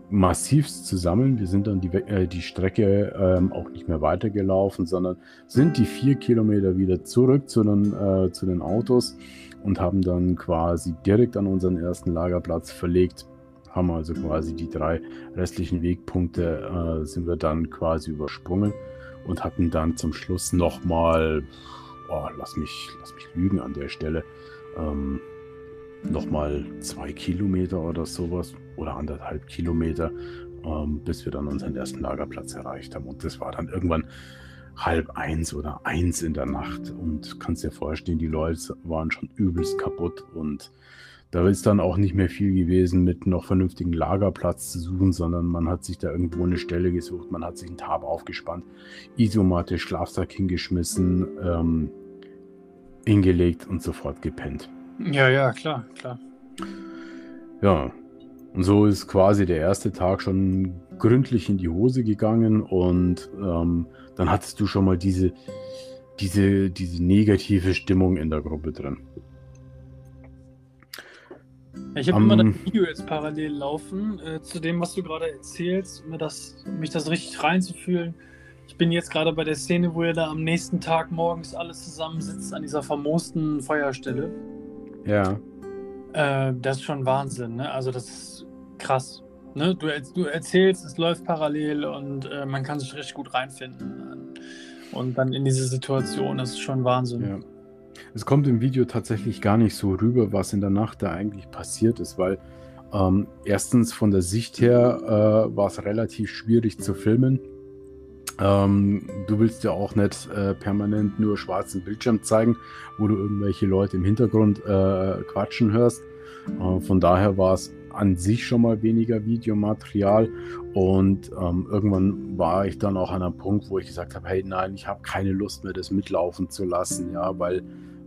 massivst zusammen. Wir sind dann die, äh, die Strecke ähm, auch nicht mehr weitergelaufen, sondern sind die vier Kilometer wieder zurück zu den, äh, zu den Autos und haben dann quasi direkt an unseren ersten Lagerplatz verlegt. Haben also quasi die drei restlichen Wegpunkte äh, sind wir dann quasi übersprungen und hatten dann zum Schluss nochmal, oh, lass mich, lass mich lügen an der Stelle, ähm, nochmal zwei Kilometer oder sowas oder anderthalb Kilometer, ähm, bis wir dann unseren ersten Lagerplatz erreicht haben. Und das war dann irgendwann halb eins oder eins in der Nacht. Und kannst dir vorstellen, die Leute waren schon übelst kaputt und da ist dann auch nicht mehr viel gewesen, mit noch vernünftigen Lagerplatz zu suchen, sondern man hat sich da irgendwo eine Stelle gesucht, man hat sich einen Tab aufgespannt, Isomatte, Schlafsack hingeschmissen, ähm, hingelegt und sofort gepennt. Ja, ja, klar, klar. Ja, und so ist quasi der erste Tag schon gründlich in die Hose gegangen und ähm, dann hattest du schon mal diese, diese, diese negative Stimmung in der Gruppe drin. Ich habe um, immer das Video jetzt parallel laufen äh, zu dem, was du gerade erzählst, um das, um mich das richtig reinzufühlen. Ich bin jetzt gerade bei der Szene, wo ihr da am nächsten Tag morgens alles zusammensitzt an dieser vermoosten Feuerstelle. Ja. Äh, das ist schon Wahnsinn, ne? Also das ist krass. Ne? Du, du erzählst, es läuft parallel und äh, man kann sich richtig gut reinfinden. Und dann in diese Situation, das ist schon Wahnsinn. Ja. Es kommt im Video tatsächlich gar nicht so rüber, was in der Nacht da eigentlich passiert ist, weil Ähm, erstens von der Sicht her äh, war es relativ schwierig zu filmen. Ähm, du willst ja auch nicht äh, permanent nur schwarzen Bildschirm zeigen, wo du irgendwelche Leute im Hintergrund äh, quatschen hörst. Äh, von daher war es an sich schon mal weniger Videomaterial und ähm, irgendwann war ich dann auch an einem Punkt, wo ich gesagt habe, hey nein, ich habe keine Lust mehr, das mitlaufen zu lassen, ja, weil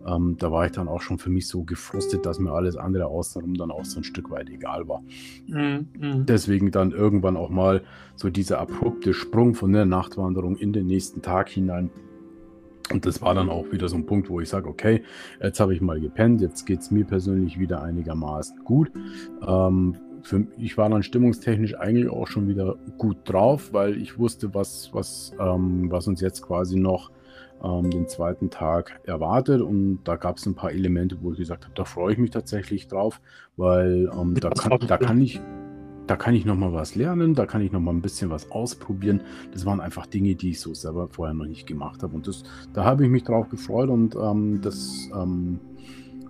ähm, da war ich dann auch schon für mich so gefrustet, dass mir alles andere außenrum dann auch so ein Stück weit egal war. Mhm, mhm. Deswegen dann irgendwann auch mal so dieser abrupte Sprung von der Nachtwanderung in den nächsten Tag hinein. Und das war dann auch wieder so ein Punkt, wo ich sage, okay, jetzt habe ich mal gepennt, jetzt geht es mir persönlich wieder einigermaßen gut. Ähm, für, ich war dann stimmungstechnisch eigentlich auch schon wieder gut drauf, weil ich wusste, was, was, ähm, was uns jetzt quasi noch ähm, den zweiten Tag erwartet. Und da gab es ein paar Elemente, wo ich gesagt habe, da freue ich mich tatsächlich drauf, weil ähm, da, kann, da kann ich da kann ich noch mal was lernen, da kann ich noch mal ein bisschen was ausprobieren. Das waren einfach Dinge, die ich so selber vorher noch nicht gemacht habe. Und das, da habe ich mich drauf gefreut und ähm, das, ähm,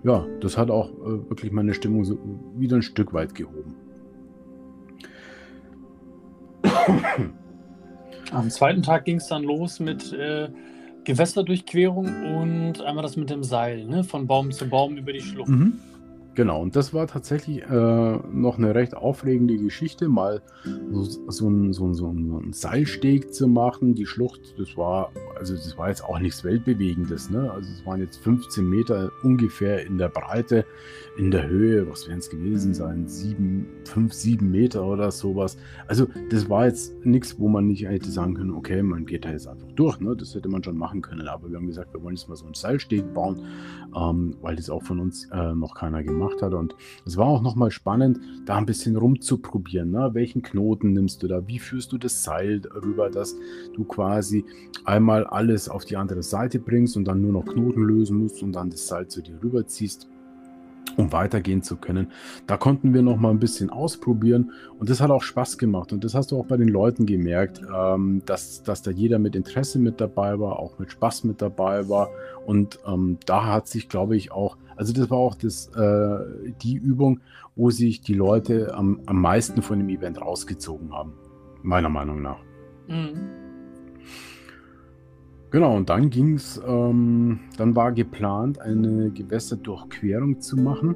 ja, das hat auch äh, wirklich meine Stimmung so wieder ein Stück weit gehoben. Am zweiten Tag ging es dann los mit äh, Gewässerdurchquerung und einmal das mit dem Seil, ne? von Baum zu Baum über die Schlucht. Mhm. Genau, und das war tatsächlich äh, noch eine recht aufregende Geschichte, mal so, so, ein, so, so, ein, Seilsteg zu machen. Die Schlucht, das war, also das war jetzt auch nichts Weltbewegendes, ne? Also es waren jetzt 15 Meter ungefähr in der Breite, in der Höhe, was werden es gewesen sein? Sieben, fünf, sieben Meter oder sowas. Also das war jetzt nichts, wo man nicht hätte sagen können, okay, man geht da jetzt einfach durch, ne? Das hätte man schon machen können. Aber wir haben gesagt, wir wollen jetzt mal so einen Seilsteg bauen, ähm, weil das auch von uns äh, noch keiner gemacht gemacht hat. Und es war auch nochmal spannend, da ein bisschen rumzuprobieren. Ne? Welchen Knoten nimmst du da? Wie führst du das Seil rüber, dass du quasi einmal alles auf die andere Seite bringst und dann nur noch Knoten lösen musst und dann das Seil zu dir rüberziehst? Um weitergehen zu können. Da konnten wir noch mal ein bisschen ausprobieren und das hat auch Spaß gemacht und das hast du auch bei den Leuten gemerkt, ähm, dass, dass da jeder mit Interesse mit dabei war, auch mit Spaß mit dabei war und ähm, da hat sich, glaube ich, auch, also das war auch das, äh, die Übung, wo sich die Leute am, am meisten von dem Event rausgezogen haben, meiner Meinung nach. Mhm. Genau, und dann ging es, ähm, dann war geplant, eine Gewässerdurchquerung zu machen.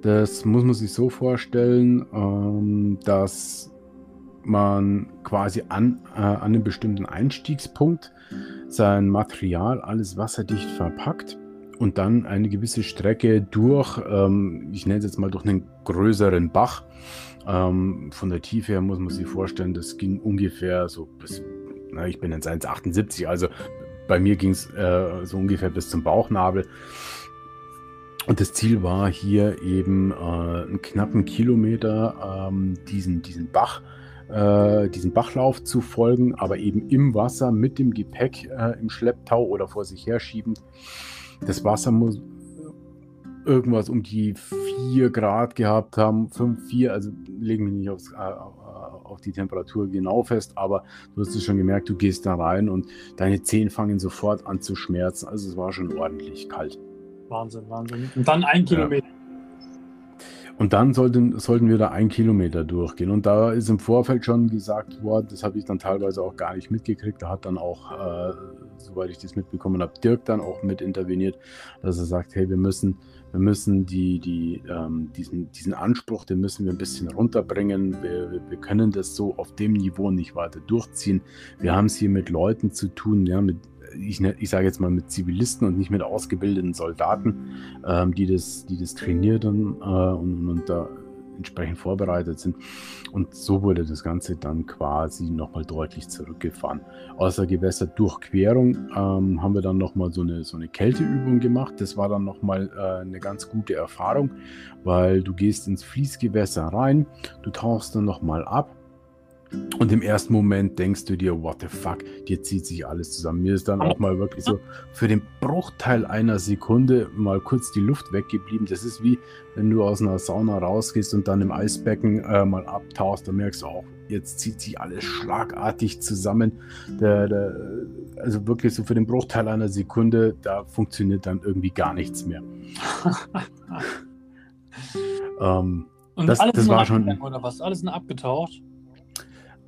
Das muss man sich so vorstellen, ähm, dass man quasi an, äh, an einem bestimmten Einstiegspunkt sein Material alles wasserdicht verpackt und dann eine gewisse Strecke durch, ähm, ich nenne es jetzt mal durch einen größeren Bach. Ähm, von der Tiefe her muss man sich vorstellen, das ging ungefähr so bis Ne, ich bin jetzt 1,78, also bei mir ging es äh, so ungefähr bis zum Bauchnabel. Und das Ziel war hier eben äh, einen knappen Kilometer ähm, diesen, diesen Bach, äh, diesen Bachlauf zu folgen, aber eben im Wasser mit dem Gepäck äh, im Schlepptau oder vor sich herschiebend. Das Wasser muss irgendwas um die 4 Grad gehabt haben, 5, 4, also legen wir nicht aufs, äh, auf die Temperatur genau fest, aber du hast es schon gemerkt, du gehst da rein und deine Zehen fangen sofort an zu schmerzen. Also es war schon ordentlich kalt. Wahnsinn, Wahnsinn. Und dann ein Kilometer. Ja. Und dann sollten, sollten wir da ein Kilometer durchgehen. Und da ist im Vorfeld schon gesagt worden, das habe ich dann teilweise auch gar nicht mitgekriegt. Da hat dann auch, äh, soweit ich das mitbekommen habe, Dirk dann auch mit interveniert, dass er sagt, hey, wir müssen wir müssen die, die, ähm, diesen, diesen Anspruch, den müssen wir ein bisschen runterbringen. Wir, wir können das so auf dem Niveau nicht weiter durchziehen. Wir haben es hier mit Leuten zu tun, ja, mit, ich, ne, ich sage jetzt mal mit Zivilisten und nicht mit ausgebildeten Soldaten, ähm, die, das, die das trainieren äh, und, und da entsprechend vorbereitet sind. Und so wurde das Ganze dann quasi nochmal deutlich zurückgefahren. Außer Gewässerdurchquerung ähm, haben wir dann nochmal so eine, so eine Kälteübung gemacht. Das war dann nochmal äh, eine ganz gute Erfahrung, weil du gehst ins Fließgewässer rein, du tauchst dann nochmal ab und im ersten Moment denkst du dir, what the fuck, dir zieht sich alles zusammen. Mir ist dann auch mal wirklich so für den Bruchteil einer Sekunde mal kurz die Luft weggeblieben. Das ist wie, wenn du aus einer Sauna rausgehst und dann im Eisbecken äh, mal abtauchst, dann merkst du auch, jetzt zieht sich alles schlagartig zusammen. Der, der, also wirklich so für den Bruchteil einer Sekunde, da funktioniert dann irgendwie gar nichts mehr. ähm, Und Das- alles das war schon- Oder was? Alles nur abgetaucht?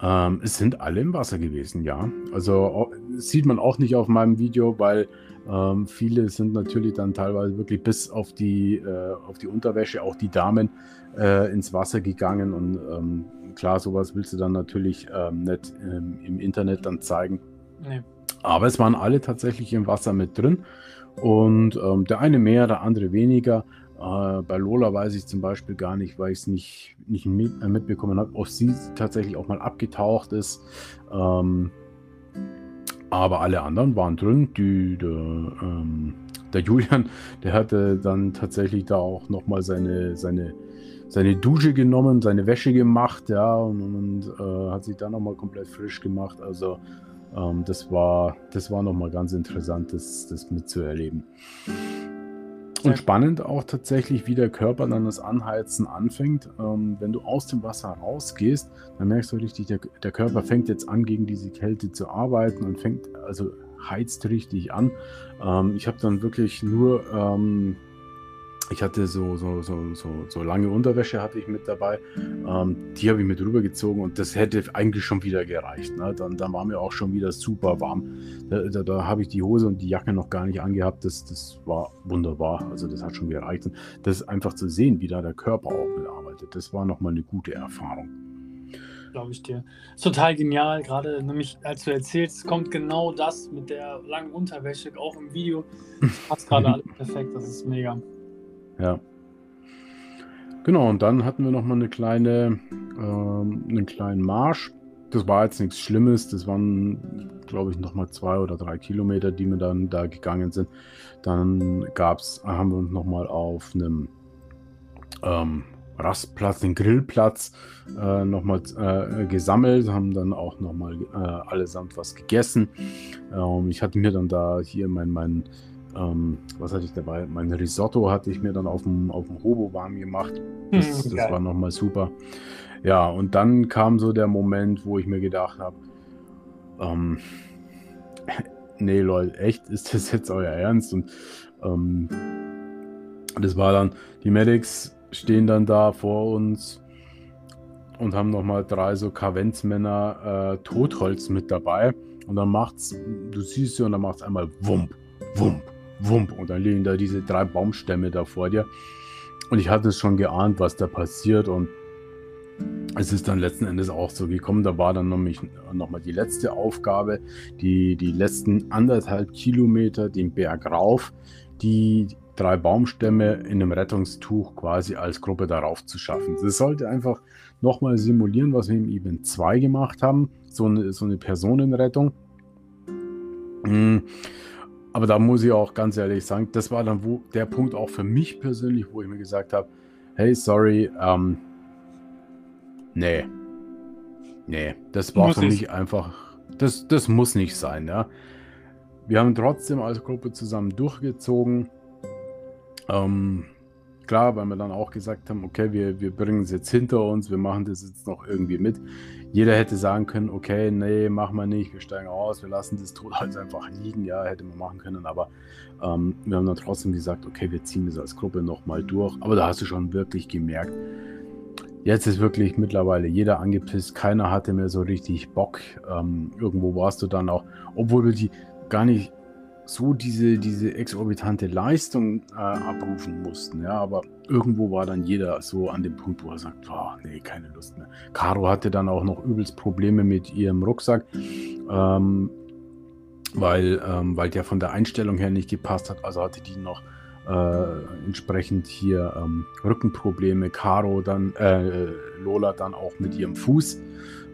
Ähm, es sind alle im Wasser gewesen, ja. Also sieht man auch nicht auf meinem Video, weil ähm, viele sind natürlich dann teilweise wirklich bis auf die, äh, auf die Unterwäsche, auch die Damen, äh, ins Wasser gegangen. Und ähm, klar, sowas willst du dann natürlich ähm, nicht ähm, im Internet dann zeigen. Nee. Aber es waren alle tatsächlich im Wasser mit drin. Und ähm, der eine mehr, der andere weniger. Äh, bei Lola weiß ich zum Beispiel gar nicht, weil ich es nicht, nicht mit, äh, mitbekommen habe, ob sie tatsächlich auch mal abgetaucht ist. Ähm, aber alle anderen waren drin. Die, der, ähm, der Julian, der hatte dann tatsächlich da auch nochmal seine, seine, seine Dusche genommen, seine Wäsche gemacht, ja, und, und äh, hat sich dann nochmal komplett frisch gemacht. Also ähm, das war, das war nochmal ganz interessant, das, das mitzuerleben. Und Sehr- spannend auch tatsächlich, wie der Körper dann das Anheizen anfängt. Ähm, wenn du aus dem Wasser rausgehst, dann merkst du richtig, der, der Körper fängt jetzt an, gegen diese Kälte zu arbeiten und fängt, also heizt richtig an. Ähm, ich habe dann wirklich nur, ähm, ich hatte so, so, so, so, so lange Unterwäsche hatte ich mit dabei. Ähm, die habe ich mit rübergezogen und das hätte eigentlich schon wieder gereicht. Ne? Dann, dann war mir auch schon wieder super warm. Da, da, da habe ich die Hose und die Jacke noch gar nicht angehabt. Das, das war wunderbar. Also das hat schon gereicht. Und das einfach zu sehen, wie da der Körper auch mitarbeitet, das war nochmal eine gute Erfahrung. glaube ich dir. Ist total genial, gerade nämlich als du erzählst, kommt genau das mit der langen Unterwäsche, auch im Video. Das passt gerade alles perfekt, das ist mega. Ja. Genau, und dann hatten wir nochmal eine kleine, ähm, einen kleinen Marsch. Das war jetzt nichts Schlimmes. Das waren, glaube ich, nochmal zwei oder drei Kilometer, die wir dann da gegangen sind. Dann gab's, haben wir uns nochmal auf einem ähm, Rastplatz, den Grillplatz, äh, nochmal äh, gesammelt, haben dann auch nochmal äh, allesamt was gegessen. Ähm, ich hatte mir dann da hier mein, mein ähm, was hatte ich dabei? Mein Risotto hatte ich mir dann auf dem, auf dem Hobo warm gemacht. Das, Hm, das war nochmal super. Ja, und dann kam so der Moment, wo ich mir gedacht habe, ähm, nee, Leute, echt, ist das jetzt euer Ernst? Und ähm, das war dann, die Medics stehen dann da vor uns und haben nochmal drei so Kavenzmänner äh, Totholz mit dabei. Und dann macht's, du siehst sie und dann macht's einmal Wump, Wump, Wump. Und dann liegen da diese drei Baumstämme da vor dir. Und ich hatte es schon geahnt, was da passiert. Und es ist dann letzten Endes auch so gekommen. Da war dann nämlich nochmal die letzte Aufgabe, die, die letzten anderthalb Kilometer den Berg rauf, die drei Baumstämme in einem Rettungstuch quasi als Gruppe darauf zu schaffen. Das sollte einfach nochmal simulieren, was wir im Event 2 gemacht haben. So eine, so eine Personenrettung. Aber da muss ich auch ganz ehrlich sagen, das war dann wo, der Punkt auch für mich persönlich, wo ich mir gesagt habe, hey, sorry, ähm, nee. Nee, das war Muss für nicht. mich einfach, das, das muss nicht sein, ja. Wir haben trotzdem als Gruppe zusammen durchgezogen. Ähm, klar, weil wir dann auch gesagt haben, okay, wir, wir bringen es jetzt hinter uns, wir machen das jetzt noch irgendwie mit. Jeder hätte sagen können, okay, nee, machen wir nicht, wir steigen aus, wir lassen das Totholz einfach liegen, ja, hätte man machen können, aber ähm, wir haben dann trotzdem gesagt, okay, wir ziehen das als Gruppe nochmal durch. Aber da hast du schon wirklich gemerkt, jetzt ist wirklich mittlerweile jeder angepisst, keiner hatte mehr so richtig Bock. Ähm, irgendwo warst du dann auch, obwohl wir die gar nicht so diese, diese exorbitante Leistung äh, abrufen mussten, ja, aber irgendwo war dann jeder so an dem Punkt, wo er sagt, oh, nee, keine Lust mehr. Caro hatte dann auch noch übelst Probleme mit ihrem Rucksack, ähm, weil, ähm, weil der von der Einstellung her nicht gepasst hat, also hatte die noch äh, entsprechend hier ähm, Rückenprobleme, Caro dann, äh, Lola dann auch mit ihrem Fuß,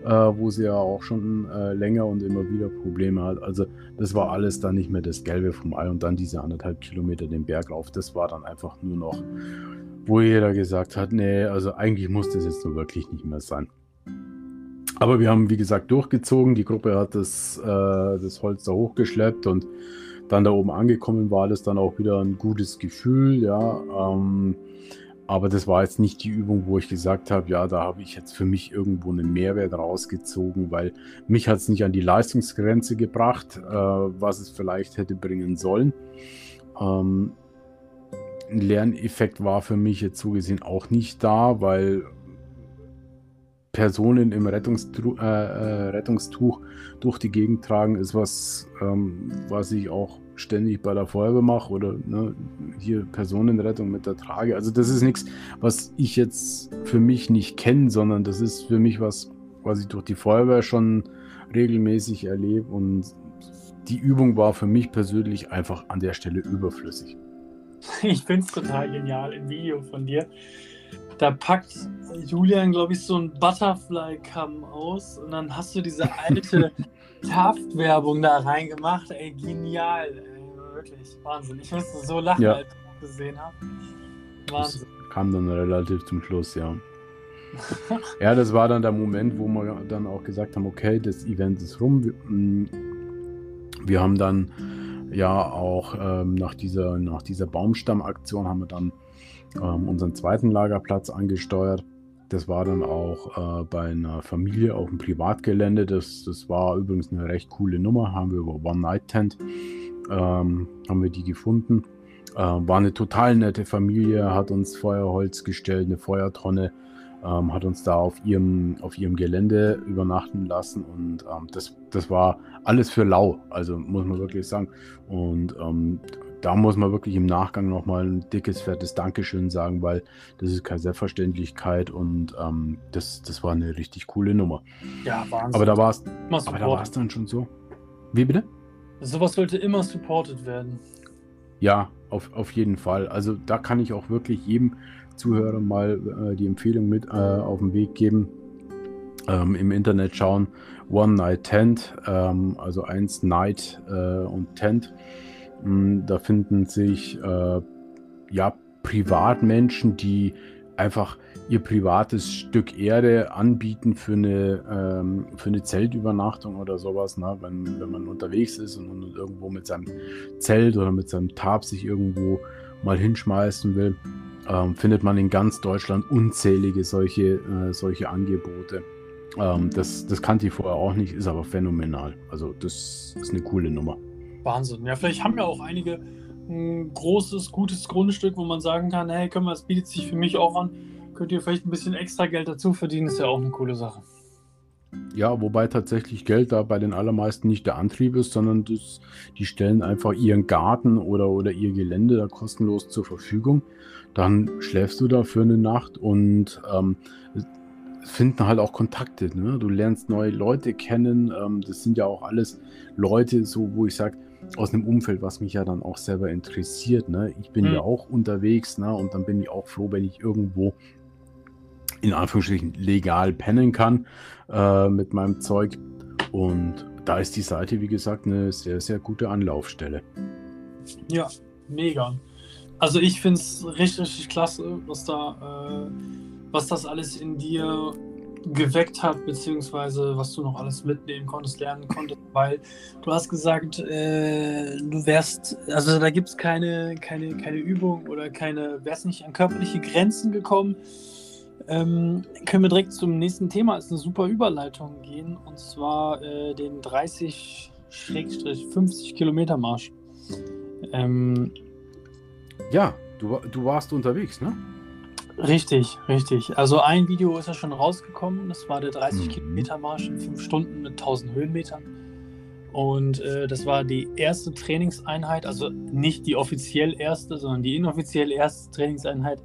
äh, wo sie ja auch schon äh, länger und immer wieder Probleme hat. Also das war alles dann nicht mehr das Gelbe vom Ei und dann diese anderthalb Kilometer den Berg rauf. Das war dann einfach nur noch, wo jeder gesagt hat, nee, also eigentlich muss das jetzt nur wirklich nicht mehr sein. Aber wir haben, wie gesagt, durchgezogen. Die Gruppe hat das, äh, das Holz da hochgeschleppt und dann da oben angekommen war das dann auch wieder ein gutes Gefühl, ja. Ähm, aber das war jetzt nicht die Übung, wo ich gesagt habe, ja, da habe ich jetzt für mich irgendwo einen Mehrwert rausgezogen, weil mich hat es nicht an die Leistungsgrenze gebracht, äh, was es vielleicht hätte bringen sollen. Ähm, ein Lerneffekt war für mich jetzt so gesehen auch nicht da, weil Personen im Rettungstru äh, äh, Rettungstuch durch die Gegend tragen, ist was, ähm, was ich auch ständig bei der Feuerwehr mache oder ne, hier Personenrettung mit der Trage. Also das ist nichts, was ich jetzt für mich nicht kenne, sondern das ist für mich was, was ich durch die Feuerwehr schon regelmäßig erlebe und die Übung war für mich persönlich einfach an der Stelle überflüssig. Ich finde es total genial im Video von dir. Da packt Julian, glaube ich, so ein Butterfly-Cam aus und dann hast du diese alte Taft-Werbung da reingemacht. Ey, genial. Ey, wirklich, Wahnsinn. Ich musste so lachen, ja. als ich das gesehen habe. Wahnsinn. Das kam dann relativ zum Schluss, ja. ja, das war dann der Moment, wo wir dann auch gesagt haben, okay, das Event ist rum. Wir, mm, wir haben dann ja auch ähm, nach dieser, nach dieser Baumstammaktion haben wir dann ähm, unseren zweiten Lagerplatz angesteuert. Das war dann auch äh, bei einer Familie auf dem Privatgelände. Das, das war übrigens eine recht coole Nummer. Haben wir über One Night Tent ähm, haben wir die gefunden. Äh, war eine total nette Familie, hat uns Feuerholz gestellt, eine Feuertonne, ähm, hat uns da auf ihrem, auf ihrem Gelände übernachten lassen und ähm, das, das war alles für lau, also muss man wirklich sagen. Und ähm, da muss man wirklich im Nachgang nochmal ein dickes, fettes Dankeschön sagen, weil das ist keine Selbstverständlichkeit und ähm, das, das war eine richtig coole Nummer. Ja, Wahnsinn. Aber da war es dann schon so. Wie bitte? Sowas sollte immer supported werden. Ja, auf, auf jeden Fall. Also da kann ich auch wirklich jedem Zuhörer mal äh, die Empfehlung mit äh, auf den Weg geben. Ähm, Im Internet schauen. One Night Tent, ähm, also eins Night äh, und Tent. Mm, da finden sich äh, ja Privatmenschen, die einfach ihr privates Stück Erde anbieten für eine, ähm, für eine Zeltübernachtung oder sowas, ne? wenn, wenn man unterwegs ist und, und irgendwo mit seinem Zelt oder mit seinem Tarp sich irgendwo mal hinschmeißen will ähm, findet man in ganz Deutschland unzählige solche, äh, solche Angebote. Ähm, das, das kannte ich vorher auch nicht, ist aber phänomenal. Also das ist eine coole Nummer. Wahnsinn. Ja, vielleicht haben ja auch einige ein großes, gutes Grundstück, wo man sagen kann, hey, können wir, das bietet sich für mich auch an. Könnt ihr vielleicht ein bisschen extra Geld dazu verdienen, ist ja auch eine coole Sache. Ja, wobei tatsächlich Geld da bei den allermeisten nicht der Antrieb ist, sondern das, die stellen einfach ihren Garten oder, oder ihr Gelände da kostenlos zur Verfügung. Dann schläfst du da für eine Nacht und ähm, finden halt auch Kontakte. Ne? Du lernst neue Leute kennen. Ähm, das sind ja auch alles Leute, so wo ich sage, aus einem Umfeld, was mich ja dann auch selber interessiert. Ne? Ich bin mhm. ja auch unterwegs ne? und dann bin ich auch froh, wenn ich irgendwo in Anführungsstrichen legal pennen kann äh, mit meinem Zeug. Und da ist die Seite, wie gesagt, eine sehr, sehr gute Anlaufstelle. Ja, mega. Also ich finde es richtig, richtig klasse, was da, äh, was das alles in dir geweckt hat, beziehungsweise was du noch alles mitnehmen konntest, lernen konntest, weil du hast gesagt, äh, du wärst, also da gibt es keine, keine, keine Übung oder keine, wärst nicht an körperliche Grenzen gekommen. Ähm, können wir direkt zum nächsten Thema, ist eine super Überleitung gehen, und zwar äh, den 30-50 Kilometer Marsch. Ähm, ja, du, du warst unterwegs, ne? Richtig, richtig. Also ein Video ist ja schon rausgekommen, das war der 30 mhm. Kilometer Marsch in 5 Stunden mit 1000 Höhenmetern. Und äh, das war die erste Trainingseinheit, also nicht die offiziell erste, sondern die inoffiziell erste Trainingseinheit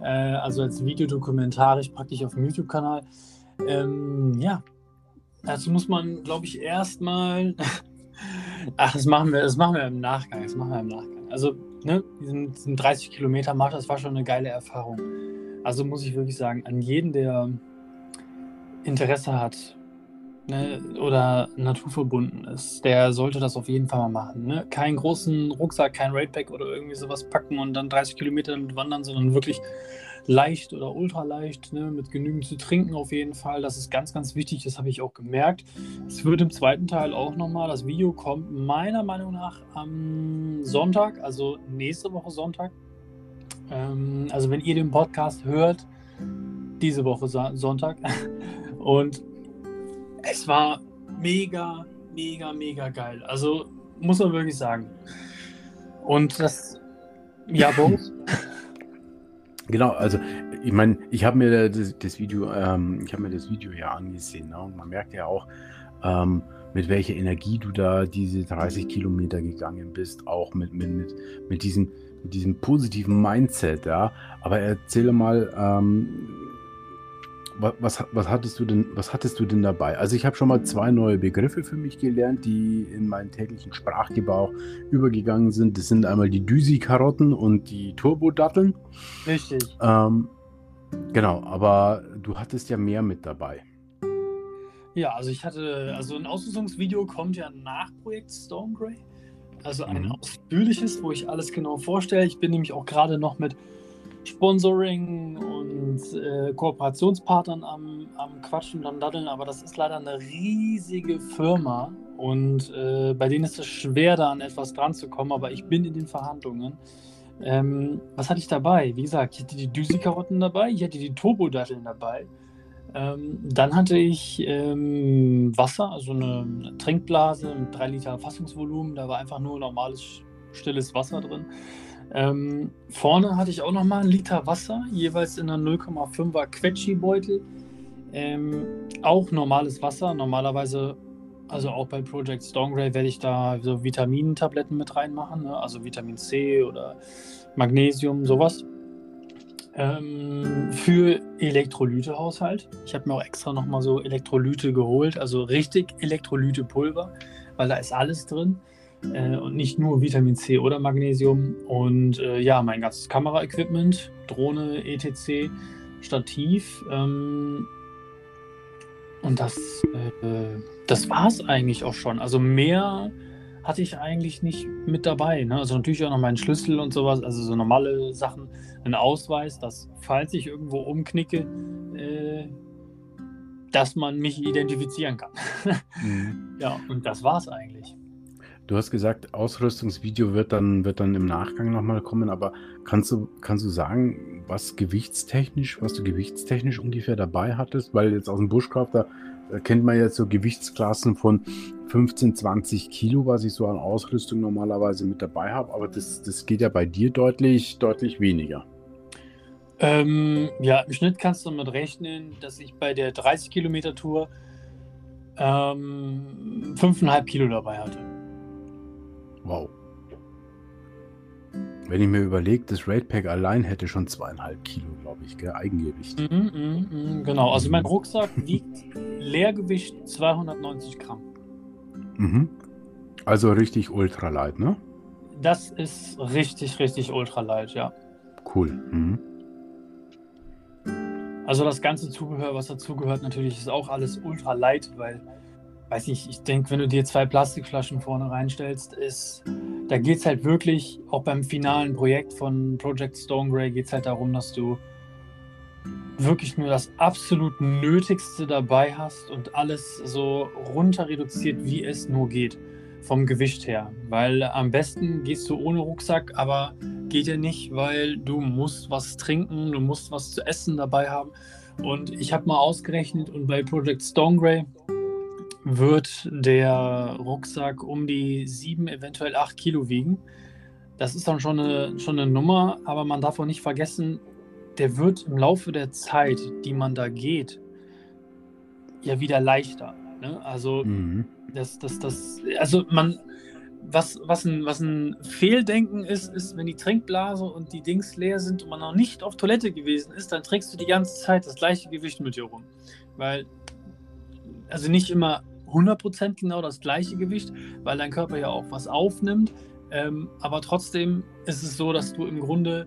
äh, also als videodokumentarisch praktisch auf dem YouTube-Kanal. Ähm, ja, dazu muss man, glaube ich, erstmal. Ach, das machen wir, das machen wir im Nachgang. Das machen wir im Nachgang. Also, ne, diesen, diesen 30 Kilometer Marsch, das war schon eine geile Erfahrung. Also muss ich wirklich sagen, an jeden, der Interesse hat, ne, oder naturverbunden ist, der sollte das auf jeden Fall mal machen. Ne? Keinen großen Rucksack, kein Raidpack oder irgendwie sowas packen und dann 30 Kilometer damit wandern, sondern wirklich leicht oder ultraleicht, ne, mit genügend zu trinken auf jeden Fall. Das ist ganz, ganz wichtig, das habe ich auch gemerkt. Es wird im zweiten Teil auch nochmal, das Video kommt meiner Meinung nach am Sonntag, also nächste Woche Sonntag. Ähm, also wenn ihr den Podcast hört, diese Woche Sonntag. Und es war mega, mega, mega geil. Also muss man wirklich sagen. Und das, ja, Boris? Genau, also ich meine, ich habe mir das, das Video, ähm, ich habe mir das Video ja angesehen, ne? und man merkt ja auch, ähm, mit welcher Energie du da diese 30 Kilometer gegangen bist, auch mit, mit, mit, mit, diesem, mit diesem positiven Mindset, ja. Aber erzähle mal, ähm, was, was, hattest du denn, was hattest du denn dabei? Also ich habe schon mal zwei neue Begriffe für mich gelernt, die in meinen täglichen Sprachgebrauch übergegangen sind. Das sind einmal die Düsi-Karotten und die Turbo-Datteln. Richtig. Ähm, genau, aber du hattest ja mehr mit dabei. Ja, also ich hatte, also ein Ausrüstungsvideo kommt ja nach Projekt Stormgrey. Also ein mhm. ausführliches, wo ich alles genau vorstelle. Ich bin nämlich auch gerade noch mit Sponsoring und äh, Kooperationspartnern am, am Quatschen und am Daddeln, aber das ist leider eine riesige Firma und äh, bei denen ist es schwer, da an etwas dran zu kommen, aber ich bin in den Verhandlungen. Ähm, was hatte ich dabei? Wie gesagt, ich hatte die Düsi-Karotten dabei, ich hatte die Turbo-Datteln dabei. Ähm, dann hatte ich ähm, Wasser, also eine, Trinkblase mit 3 Liter Fassungsvolumen. Da war einfach nur normales, stilles Wasser drin. Ähm, vorne hatte ich auch nochmal einen Liter Wasser, jeweils in einer 0,5er Quetschi-Beutel. Ähm, auch normales Wasser. Normalerweise, also auch bei Project Stormgrey, werde ich da so Vitamintabletten mit reinmachen, ne? also Vitamin C oder Magnesium, sowas. Ähm, für Elektrolytehaushalt. Ich habe mir auch extra nochmal so Elektrolyte geholt, also richtig Elektrolytepulver, weil da ist alles drin äh, und nicht nur Vitamin C oder Magnesium. Und äh, ja, mein ganzes Kameraequipment, Drohne, ETC, Stativ. Ähm, und das, äh, das war es eigentlich auch schon. Also mehr hatte ich eigentlich nicht mit dabei. Ne? Also natürlich auch noch meinen Schlüssel und sowas, also so normale Sachen, ein Ausweis, dass falls ich irgendwo umknicke, äh, dass man mich identifizieren kann. mhm. Ja, und das war es eigentlich. Du hast gesagt, Ausrüstungsvideo wird dann, wird dann im Nachgang nochmal kommen, aber kannst du, kannst du sagen, was gewichtstechnisch, was du gewichtstechnisch ungefähr dabei hattest? Weil jetzt aus dem Bushcraft, da, da kennt man jetzt so Gewichtsklassen von 15, 20 Kilo, was ich so an Ausrüstung normalerweise mit dabei habe, aber das, das geht ja bei dir deutlich, deutlich weniger. Ähm, ja, im Schnitt kannst du damit rechnen, dass ich bei der 30 Kilometer Tour ähm, 5,5 Kilo dabei hatte. Wow. Wenn ich mir überlege, das Raid Pack allein hätte schon zweieinhalb Kilo, glaube ich, gell? Eigengewicht. Mm, mm, mm, genau, also mein Rucksack wiegt Leergewicht 290 Gramm. Mhm. Also richtig ultralight, ne? Das ist richtig, richtig ultralight, ja. Cool. Mhm. Also das ganze Zubehör, was dazugehört, natürlich ist auch alles ultralight, weil weiß nicht, ich denke, wenn du dir zwei Plastikflaschen vorne reinstellst, ist, da geht es halt wirklich, auch beim finalen Projekt von Project Stone Grey, geht es halt darum, dass du wirklich nur das absolut Nötigste dabei hast und alles so runter reduziert, wie es nur geht, vom Gewicht her. Weil am besten gehst du ohne Rucksack, aber geht ja nicht, weil du musst was trinken, du musst was zu essen dabei haben. Und ich habe mal ausgerechnet und bei Project Stone Grey wird der Rucksack um die sieben, eventuell acht Kilo wiegen. Das ist dann schon eine, schon eine Nummer, aber man darf auch nicht vergessen, der wird im Laufe der Zeit, die man da geht, ja wieder leichter. Ne? Also, mhm. Das, das, das, also man, was, was, ein, was ein Fehldenken ist, ist, wenn die Trinkblase und die Dings leer sind und man noch nicht auf Toilette gewesen ist, dann trägst du die ganze Zeit das gleiche Gewicht mit dir rum. Weil, also nicht immer 100% genau das gleiche Gewicht, weil dein Körper ja auch was aufnimmt. Ähm, aber trotzdem ist es so, dass du im Grunde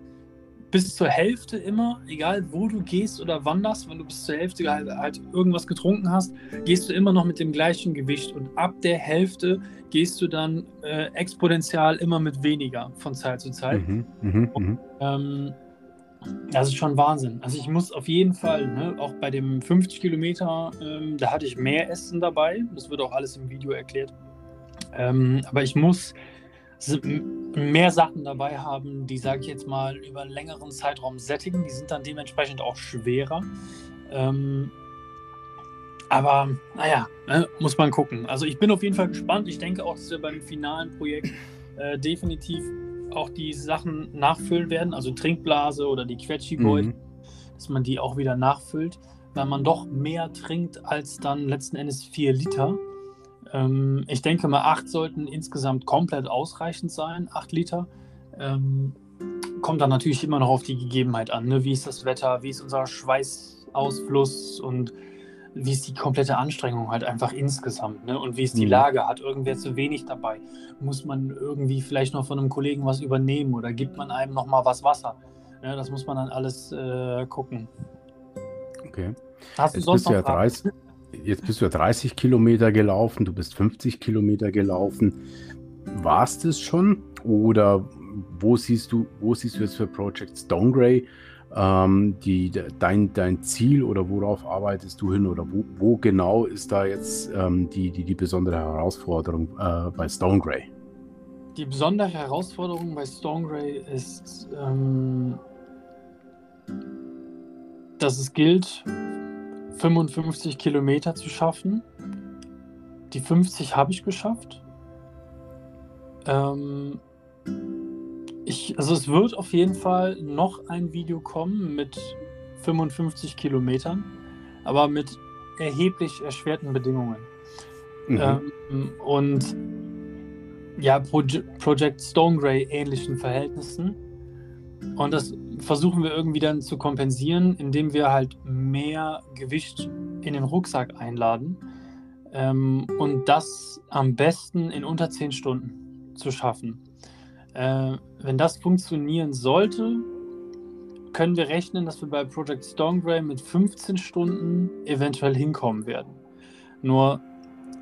bis zur Hälfte immer, egal wo du gehst oder wanderst, wenn du bis zur Hälfte halt, halt, irgendwas getrunken hast, gehst du immer noch mit dem gleichen Gewicht. Und ab der Hälfte gehst du dann äh, exponentiell immer mit weniger von Zeit zu Zeit. Mhm, mh, und, mhm. ähm, das ist schon Wahnsinn. Also ich muss auf jeden Fall, ne, auch bei dem 50 Kilometer, ähm, da hatte ich mehr Essen dabei. Das wird auch alles im Video erklärt. Ähm, aber ich muss mehr Sachen dabei haben, die, sage ich jetzt mal, über einen längeren Zeitraum sättigen. Die sind dann dementsprechend auch schwerer. Ähm, aber naja, ne, muss man gucken. Also ich bin auf jeden Fall gespannt. Ich denke auch, dass wir beim finalen Projekt äh, definitiv auch die Sachen nachfüllen werden, also Trinkblase oder die Quetschi-Beutel, Mhm. dass man die auch wieder nachfüllt, weil man doch mehr trinkt als dann letzten Endes 4 Liter. Ähm, ich denke mal, 8 sollten insgesamt komplett ausreichend sein, 8 Liter. Ähm, kommt dann natürlich immer noch auf die Gegebenheit an. Ne? Wie ist das Wetter, wie ist unser Schweißausfluss und wie ist die komplette Anstrengung halt einfach insgesamt. Ne? Und wie ist die Mhm. Lage? Hat irgendwer zu wenig dabei? Muss man irgendwie vielleicht noch von einem Kollegen was übernehmen oder gibt man einem noch mal was Wasser? Ne? Das muss man dann alles äh, gucken. Okay. Hast du Jetzt sonst bist, noch ja Fragen? 30, jetzt bist du ja 30 Kilometer gelaufen, du bist 50 Kilometer gelaufen. War es schon? Oder wo siehst du, wo siehst du jetzt für Project Stonegray ähm, die, dein, dein Ziel oder worauf arbeitest du hin? Oder wo, wo genau ist da jetzt ähm, die, die, die besondere Herausforderung äh, bei Stonegray? Die besondere Herausforderung bei Stonegray ist, ähm, dass es gilt, 55 Kilometer zu schaffen. Die 50 habe ich geschafft. Ähm, ich, also es wird auf jeden Fall noch ein Video kommen mit 55 Kilometern, aber mit erheblich erschwerten Bedingungen. Mhm. Ähm, und ja, Proje Project Stonegray ähnlichen Verhältnissen. Und das versuchen wir irgendwie dann zu kompensieren, indem wir halt mehr Gewicht in den Rucksack einladen. Ähm, und das am besten in unter 10 Stunden zu schaffen. Äh, wenn das funktionieren sollte, können wir rechnen, dass wir bei Project Stonegray mit 15 Stunden eventuell hinkommen werden. Nur,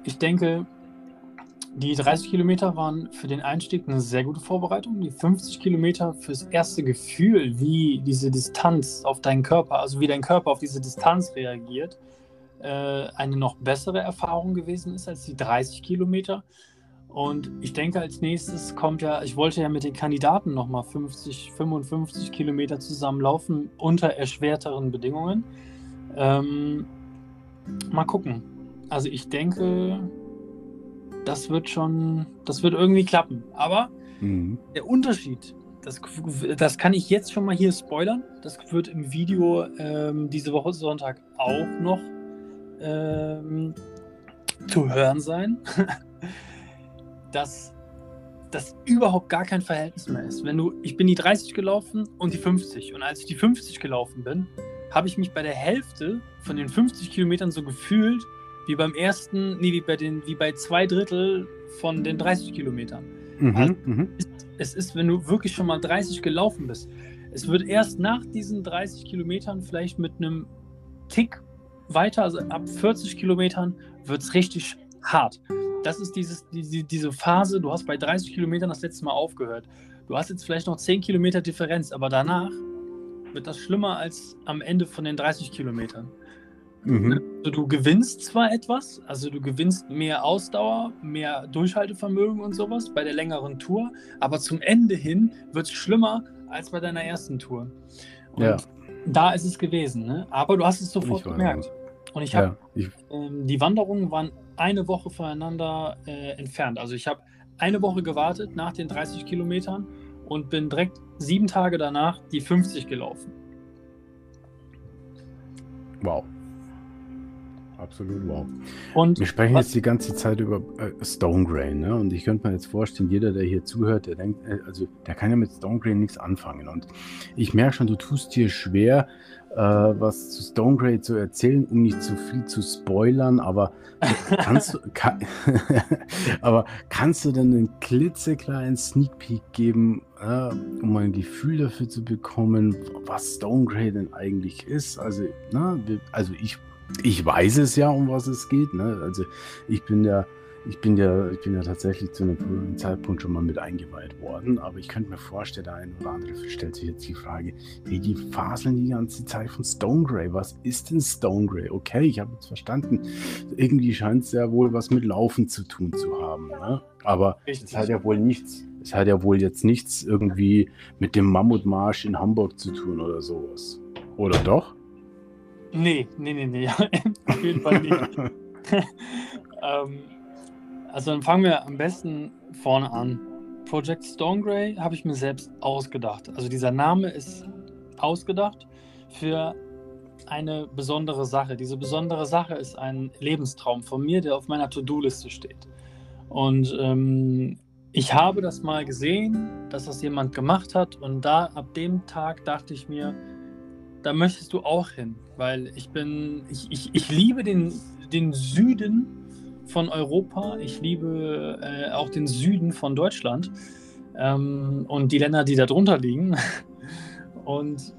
ich denke, die 30 Kilometer waren für den Einstieg eine sehr gute Vorbereitung. Die 50 Kilometer fürs erste Gefühl, wie diese Distanz auf deinen Körper, also wie dein Körper auf diese Distanz reagiert, äh, eine noch bessere Erfahrung gewesen ist als die 30 Kilometer. Und ich denke, als nächstes kommt ja, ich wollte ja mit den Kandidaten nochmal 50, 55 Kilometer zusammenlaufen unter erschwerteren Bedingungen. Ähm, mal gucken. Also ich denke, das wird schon, das wird irgendwie klappen. Aber Mhm. der Unterschied, das, das kann ich jetzt schon mal hier spoilern. Das wird im Video ähm, diese Woche Sonntag auch noch ähm, zu hören sein, dass das überhaupt gar kein Verhältnis mehr ist. Wenn du, ich bin die 30 gelaufen und die 50. Und als ich die 50 gelaufen bin, habe ich mich bei der Hälfte von den 50 Kilometern so gefühlt wie beim ersten, nee, wie bei den, wie bei zwei Drittel von den 30 Kilometern. Mhm. Also- Mhm. Es ist, wenn du wirklich schon mal 30 gelaufen bist. Es wird erst nach diesen 30 Kilometern vielleicht mit einem Tick weiter, also ab 40 Kilometern, wird es richtig hart. Das ist dieses, die, diese Phase, du hast bei 30 Kilometern das letzte Mal aufgehört. Du hast jetzt vielleicht noch 10 Kilometer Differenz, aber danach wird das schlimmer als am Ende von den 30 Kilometern. Mhm. Also du gewinnst zwar etwas, also du gewinnst mehr Ausdauer, mehr Durchhaltevermögen und sowas bei der längeren Tour, aber zum Ende hin wird es schlimmer als bei deiner ersten Tour. Und Ja. da ist es gewesen, ne? aber du hast es sofort gemerkt. Und ich habe, Ja, ähm, die Wanderungen waren eine Woche voneinander äh, entfernt. Also ich habe eine Woche gewartet nach den 30 Kilometern und bin direkt sieben Tage danach die 50 gelaufen. wow. Absolut wow. Und Wir sprechen Was- jetzt die ganze Zeit über äh, Stonegrain, ne? Und ich könnte mir jetzt vorstellen, jeder, der hier zuhört, der denkt, äh, also der kann ja mit Stonegrain nichts anfangen. Und ich merke schon, du tust dir schwer, äh, was zu Stonegrain zu erzählen, um nicht zu viel zu spoilern, aber kannst du, kann, aber kannst du denn einen klitzekleinen Sneak Peek geben, äh, um ein Gefühl dafür zu bekommen, was Stonegrain denn eigentlich ist? Also, ne, wir, also ich ich weiß es ja, um was es geht. Ne? Also ich bin ja, ich bin ja, ich bin ja tatsächlich zu einem Zeitpunkt schon mal mit eingeweiht worden, aber ich könnte mir vorstellen, der eine oder andere stellt sich jetzt die Frage, hey, die faseln die ganze Zeit von Stonegrey. Was ist denn Stonegrey? Okay, ich habe jetzt verstanden. Irgendwie scheint es ja wohl was mit Laufen zu tun zu haben. Ne? Aber Richtig. es hat ja wohl nichts. Es hat ja wohl jetzt nichts irgendwie mit dem Mammutmarsch in Hamburg zu tun oder sowas. Oder doch? Nee, nee, nee, nee. Auf jeden Fall nicht. ähm, also dann fangen wir am besten vorne an. Project Stonegrey habe ich mir selbst ausgedacht. Also dieser Name ist ausgedacht für eine besondere Sache. Diese besondere Sache ist ein Lebenstraum von mir, der auf meiner To-Do-Liste steht. Und ähm, ich habe das mal gesehen, dass das jemand gemacht hat. Und da ab dem Tag dachte ich mir, da möchtest du auch hin. Weil ich bin, ich, ich, ich liebe den, den Süden von Europa. Ich liebe äh, auch den Süden von Deutschland ähm, und die Länder, die darunter liegen. Und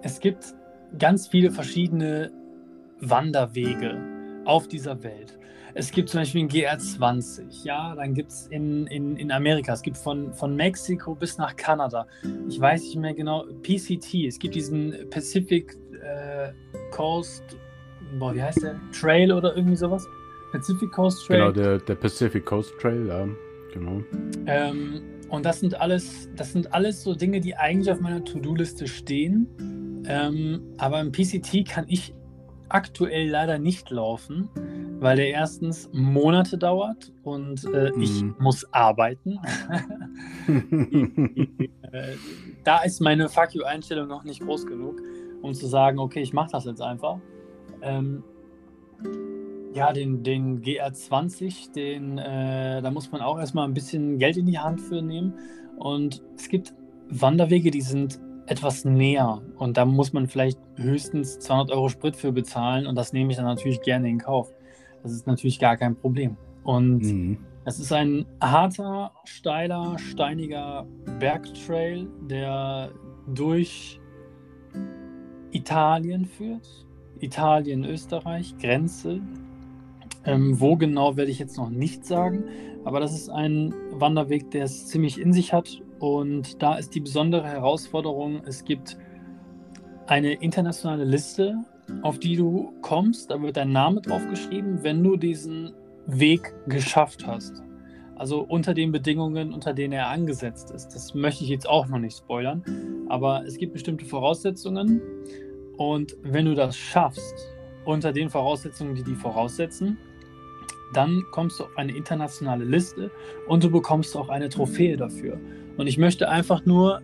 es gibt ganz viele verschiedene Wanderwege auf dieser Welt. Es gibt zum Beispiel den GR20, ja, dann gibt es in, in, in Amerika, es gibt von, von Mexiko bis nach Kanada. Ich weiß nicht mehr genau, PCT, es gibt diesen Pacific äh, Coast, boah, wie heißt der? Trail oder irgendwie sowas? Pacific Coast Trail. Genau, der, der Pacific Coast Trail, ja, genau. Ähm, und das sind alles, das sind alles so Dinge, die eigentlich auf meiner To-Do-Liste stehen. Ähm, aber im PCT kann ich aktuell leider nicht laufen, weil der erstens Monate dauert und äh, mm. ich mhm. muss arbeiten. äh, da ist meine Fuck You-Einstellung noch nicht groß genug, um zu sagen, okay, ich mache das jetzt einfach. Ähm, ja, den, den GR20, den, äh, da muss man auch erstmal ein bisschen Geld in die Hand für nehmen. Und es gibt Wanderwege, die sind etwas näher. Und da muss man vielleicht höchstens 200 Euro Sprit für bezahlen. Und das nehme ich dann natürlich gerne in Kauf. Das ist natürlich gar kein Problem. Und mhm. es ist ein harter, steiler, steiniger Bergtrail, der durch Italien führt. Italien, Österreich, Grenze ähm, wo genau werde ich jetzt noch nicht sagen, aber das ist ein Wanderweg, der es ziemlich in sich hat. Und da ist die besondere Herausforderung, es gibt eine internationale Liste, auf die du kommst. Da wird dein Name drauf geschrieben, wenn du diesen Weg geschafft hast. Also unter den Bedingungen, unter denen er angesetzt ist. Das möchte ich jetzt auch noch nicht spoilern. Aber es gibt bestimmte Voraussetzungen. Und wenn du das schaffst, unter den Voraussetzungen, die die voraussetzen, dann kommst du auf eine internationale Liste und du bekommst auch eine Trophäe dafür. Und ich möchte einfach nur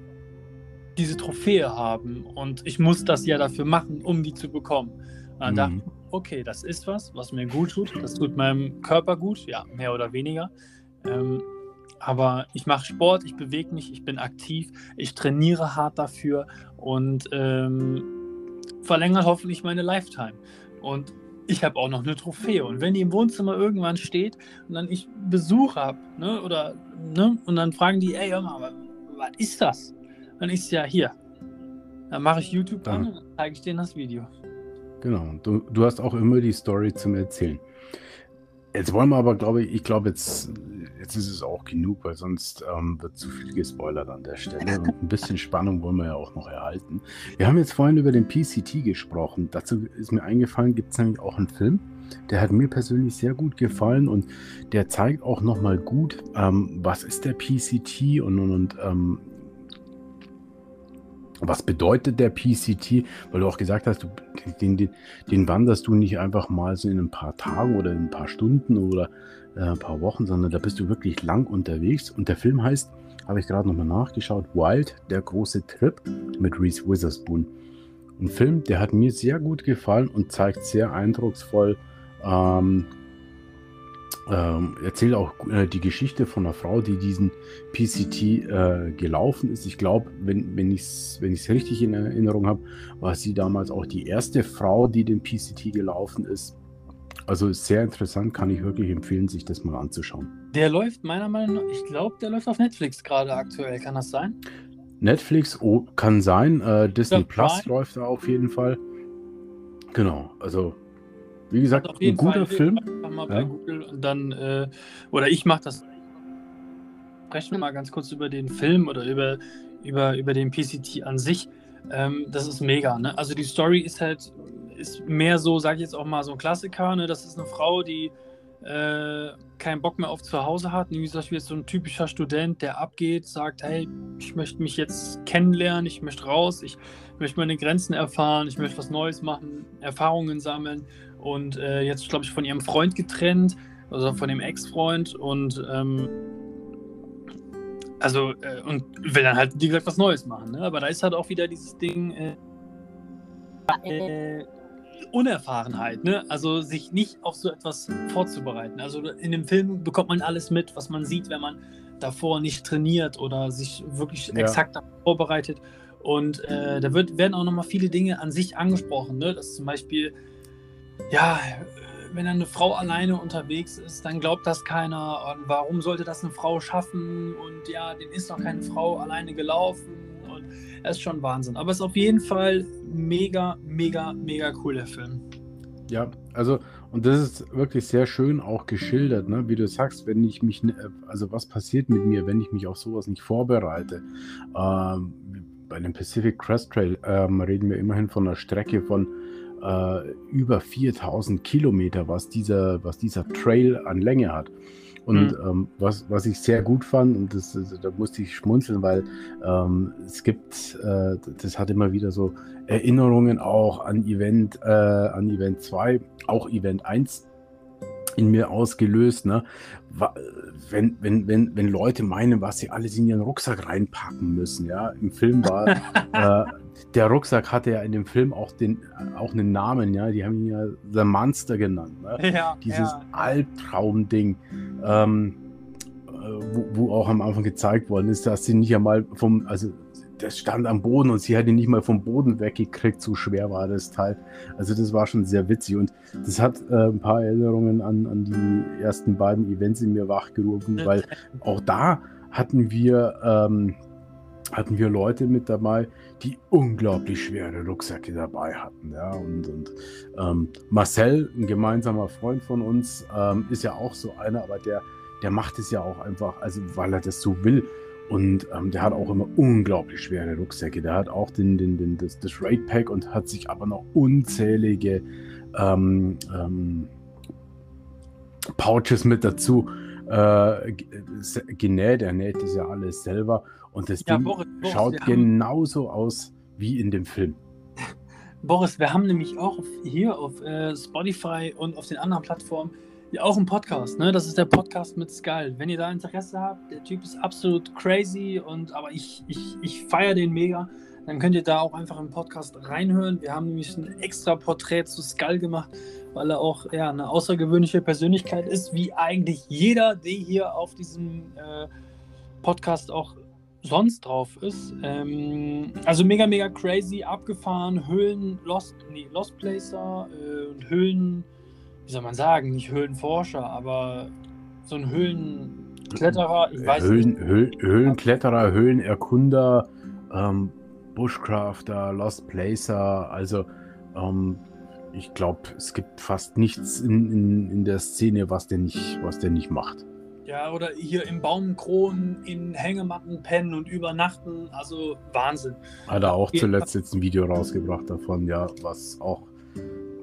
diese Trophäe haben und ich muss das ja dafür machen, um die zu bekommen. Und dann mhm. dachte ich, okay, das ist was, was mir gut tut, das tut meinem Körper gut, ja, mehr oder weniger. Ähm, aber ich mache Sport, ich bewege mich, ich bin aktiv, ich trainiere hart dafür und ähm, verlängert hoffentlich meine Lifetime. Und ich habe auch noch eine Trophäe. Und wenn die im Wohnzimmer irgendwann steht und dann ich Besuch habe, ne, oder, ne, und dann fragen die, ey, hör mal, was ist das? Dann ist ja hier. Dann mache ich YouTube an und dann zeige ich denen das Video. Genau, du, du hast auch immer die Story zum Erzählen. Jetzt wollen wir aber, glaube ich, ich glaube, jetzt, jetzt ist es auch genug, weil sonst ähm, wird zu viel gespoilert an der Stelle. Und ein bisschen Spannung wollen wir ja auch noch erhalten. Wir haben jetzt vorhin über den PCT gesprochen. Dazu ist mir eingefallen, gibt es nämlich auch einen Film. Der hat mir persönlich sehr gut gefallen und der zeigt auch nochmal gut, ähm, was ist der PCT und, und, und ähm, was bedeutet der PCT? Weil du auch gesagt hast, du, den, den, den, wanderst du nicht einfach mal so in ein paar Tagen oder in ein paar Stunden oder äh, ein paar Wochen, sondern da bist du wirklich lang unterwegs. Und der Film heißt, habe ich gerade nochmal nachgeschaut, Wild, der große Trip mit Reese Witherspoon. Ein Film, der hat mir sehr gut gefallen und zeigt sehr eindrucksvoll, ähm, ähm, erzählt auch äh, die Geschichte von einer Frau, die diesen PCT äh, gelaufen ist. Ich glaube, wenn, wenn ich es wenn richtig in Erinnerung habe, war sie damals auch die erste Frau, die den PCT gelaufen ist. Also sehr interessant, kann ich wirklich empfehlen, sich das mal anzuschauen. Der läuft meiner Meinung nach, ich glaube, der läuft auf Netflix gerade aktuell. Kann das sein? Netflix oh, kann sein. Äh, Disney Plus läuft da auf jeden Fall. Genau, also wie gesagt, ein guter Fall, Film. Mal ja. Google und dann, äh, oder ich mache das. Sprechen wir mal ganz kurz über den Film oder über, über, über den PCT an sich. Ähm, das ist mega. Ne? Also die Story ist halt ist mehr so, sage ich jetzt auch mal, so ein Klassiker. Ne? Das ist eine Frau, die äh, keinen Bock mehr auf zu Hause hat. Wie gesagt, wie so ein typischer Student, der abgeht, sagt, hey, ich möchte mich jetzt kennenlernen, ich möchte raus, ich möchte meine Grenzen erfahren, ich möchte was Neues machen, Erfahrungen sammeln und äh, jetzt, glaube ich, von ihrem Freund getrennt, also von dem Ex-Freund und ähm, Also, äh, und will dann halt, wie gesagt, was Neues machen. Ne? Aber da ist halt auch wieder dieses Ding, äh, äh, Unerfahrenheit, ne? Also sich nicht auf so etwas vorzubereiten. Also in dem Film bekommt man alles mit, was man sieht, wenn man davor nicht trainiert oder sich wirklich ja. exakt vorbereitet. Und äh, da wird, werden auch nochmal viele Dinge an sich angesprochen, ne? Dass zum Beispiel, ja, wenn eine Frau alleine unterwegs ist, dann glaubt das keiner. Und warum sollte das eine Frau schaffen? Und ja, den ist noch keine Frau alleine gelaufen. Und das ist schon Wahnsinn. Aber es ist auf jeden Fall mega, mega, mega cool, der Film. Ja, also, und das ist wirklich sehr schön auch geschildert, ne? wie du sagst, wenn ich mich, also was passiert mit mir, wenn ich mich auf sowas nicht vorbereite. Ähm, bei dem Pacific Crest Trail ähm, reden wir immerhin von einer Strecke von äh, über 4000 Kilometer, was dieser, was dieser Trail an Länge hat. Und mhm. ähm, was, was ich sehr gut fand, und das, da musste ich schmunzeln, weil ähm, es gibt, äh, das hat immer wieder so Erinnerungen auch an Event, äh, an Event 2, auch Event 1 in mir ausgelöst, ne? Wenn, wenn, wenn, wenn Leute meinen, was sie alles in ihren Rucksack reinpacken müssen, ja. Im Film war äh, der Rucksack hatte ja in dem Film auch den auch einen Namen, ja. Die haben ihn ja The Monster genannt. Ne? Ja, Dieses ja. Albtraumding. Ähm, äh, wo, wo, auch am Anfang gezeigt worden ist, dass sie nicht einmal vom, also das stand am Boden und sie hat ihn nicht mal vom Boden weggekriegt, so schwer war das Teil. Also das war schon sehr witzig und das hat äh, ein paar Erinnerungen an, an die ersten beiden Events in mir wachgerufen, weil auch da hatten wir ähm, hatten wir Leute mit dabei, die unglaublich schwere Rucksäcke dabei hatten. Ja? Und, und ähm, Marcel, ein gemeinsamer Freund von uns, ähm, ist ja auch so einer, aber der, der macht es ja auch einfach, also weil er das so will. Und ähm, der hat auch immer unglaublich schwere Rucksäcke. Der hat auch den, den, den, das, das Raid Pack und hat sich aber noch unzählige ähm, ähm, Pouches mit dazu äh, genäht. Er näht das ja alles selber. Und das ja, Ding Boris, Boris, schaut genauso aus wie in dem Film. Boris, wir haben nämlich auch hier auf äh, Spotify und auf den anderen Plattformen ja auch einen Podcast. Ne? Das ist der Podcast mit Skull. Wenn ihr da Interesse habt, der Typ ist absolut crazy und aber ich, ich, ich feiere den mega. Dann könnt ihr da auch einfach im Podcast reinhören. Wir haben nämlich ein extra Porträt zu Skull gemacht, weil er auch ja, eine außergewöhnliche Persönlichkeit ist, wie eigentlich jeder, der hier auf diesem äh, Podcast auch sonst drauf ist. Ähm, also mega, mega crazy, abgefahren, Höhlen, Lost, nee, Lost Placer äh, und Höhlen, wie soll man sagen, nicht Höhlenforscher, aber so ein Höhlenkletterer, ich weiß Höhlen, nicht. Höh Höhlenkletterer, Höhlenerkunder, ähm, Bushcrafter, Lost Placer, also ähm, ich glaube, es gibt fast nichts in, in, in der Szene, was der nicht, was der nicht macht. Ja, oder hier im Baumkronen in Hängematten pennen und übernachten. Also Wahnsinn. Hat er auch zuletzt jetzt ein Video rausgebracht davon, ja, was auch.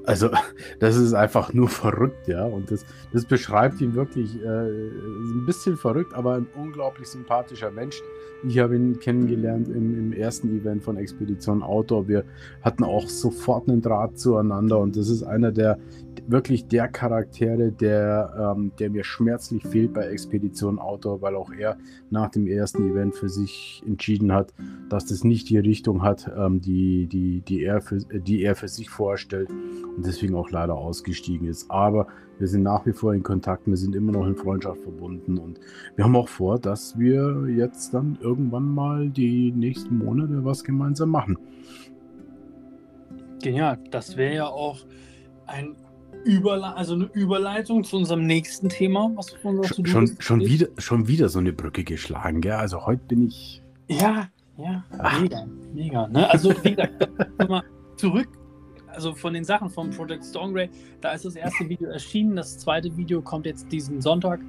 Also, das ist einfach nur verrückt, ja. Und das, das beschreibt ihn wirklich äh, ein bisschen verrückt, aber ein unglaublich sympathischer Mensch. Ich habe ihn kennengelernt im, im, ersten Event von Expedition Outdoor. Wir hatten auch sofort einen Draht zueinander und das ist einer der wirklich der Charaktere, der, ähm, der mir schmerzlich fehlt bei Expedition Outdoor, weil auch er nach dem ersten Event für sich entschieden hat, dass das nicht die Richtung hat, ähm, die, die, die, er für, die er für sich vorstellt und deswegen auch leider ausgestiegen ist. Aber wir sind nach wie vor in Kontakt, wir sind immer noch in Freundschaft verbunden und wir haben auch vor, dass wir jetzt dann irgendwann mal die nächsten Monate was gemeinsam machen. Genial, das wäre ja auch ein Überle also eine Überleitung zu unserem nächsten Thema, was schon, schon, schon wieder schon wieder so eine Brücke geschlagen, gell? Also heute bin ich. Ja, ja, Ach. mega, mega. Ne? Also wie gesagt, mal zurück also von den Sachen vom Project Stormgrey, da ist das erste Video erschienen. Das zweite Video kommt jetzt diesen Sonntag.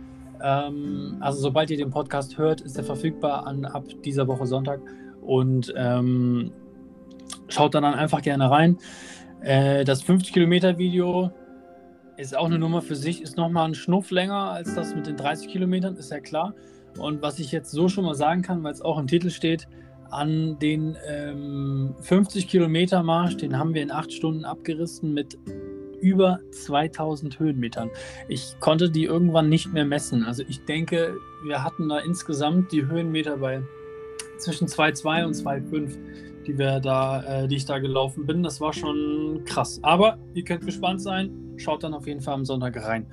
Ähm, also sobald ihr den Podcast hört, ist er verfügbar an, ab dieser Woche Sonntag. Und ähm, schaut dann einfach gerne rein. Äh, das 50 Kilometer Video ist auch eine Nummer für sich, ist nochmal ein Schnuff länger als das mit den 30 Kilometern, ist ja klar. Und was ich jetzt so schon mal sagen kann, weil es auch im Titel steht, an den ähm, 50 Kilometer Marsch, den haben wir in acht Stunden abgerissen mit über 2000 Höhenmetern. Ich konnte die irgendwann nicht mehr messen. Also ich denke, wir hatten da insgesamt die Höhenmeter bei zwischen 2,2 und 2,5, die wir da, äh, die ich da gelaufen bin. Das war schon krass. Aber ihr könnt gespannt sein. Schaut dann auf jeden Fall am Sonntag rein.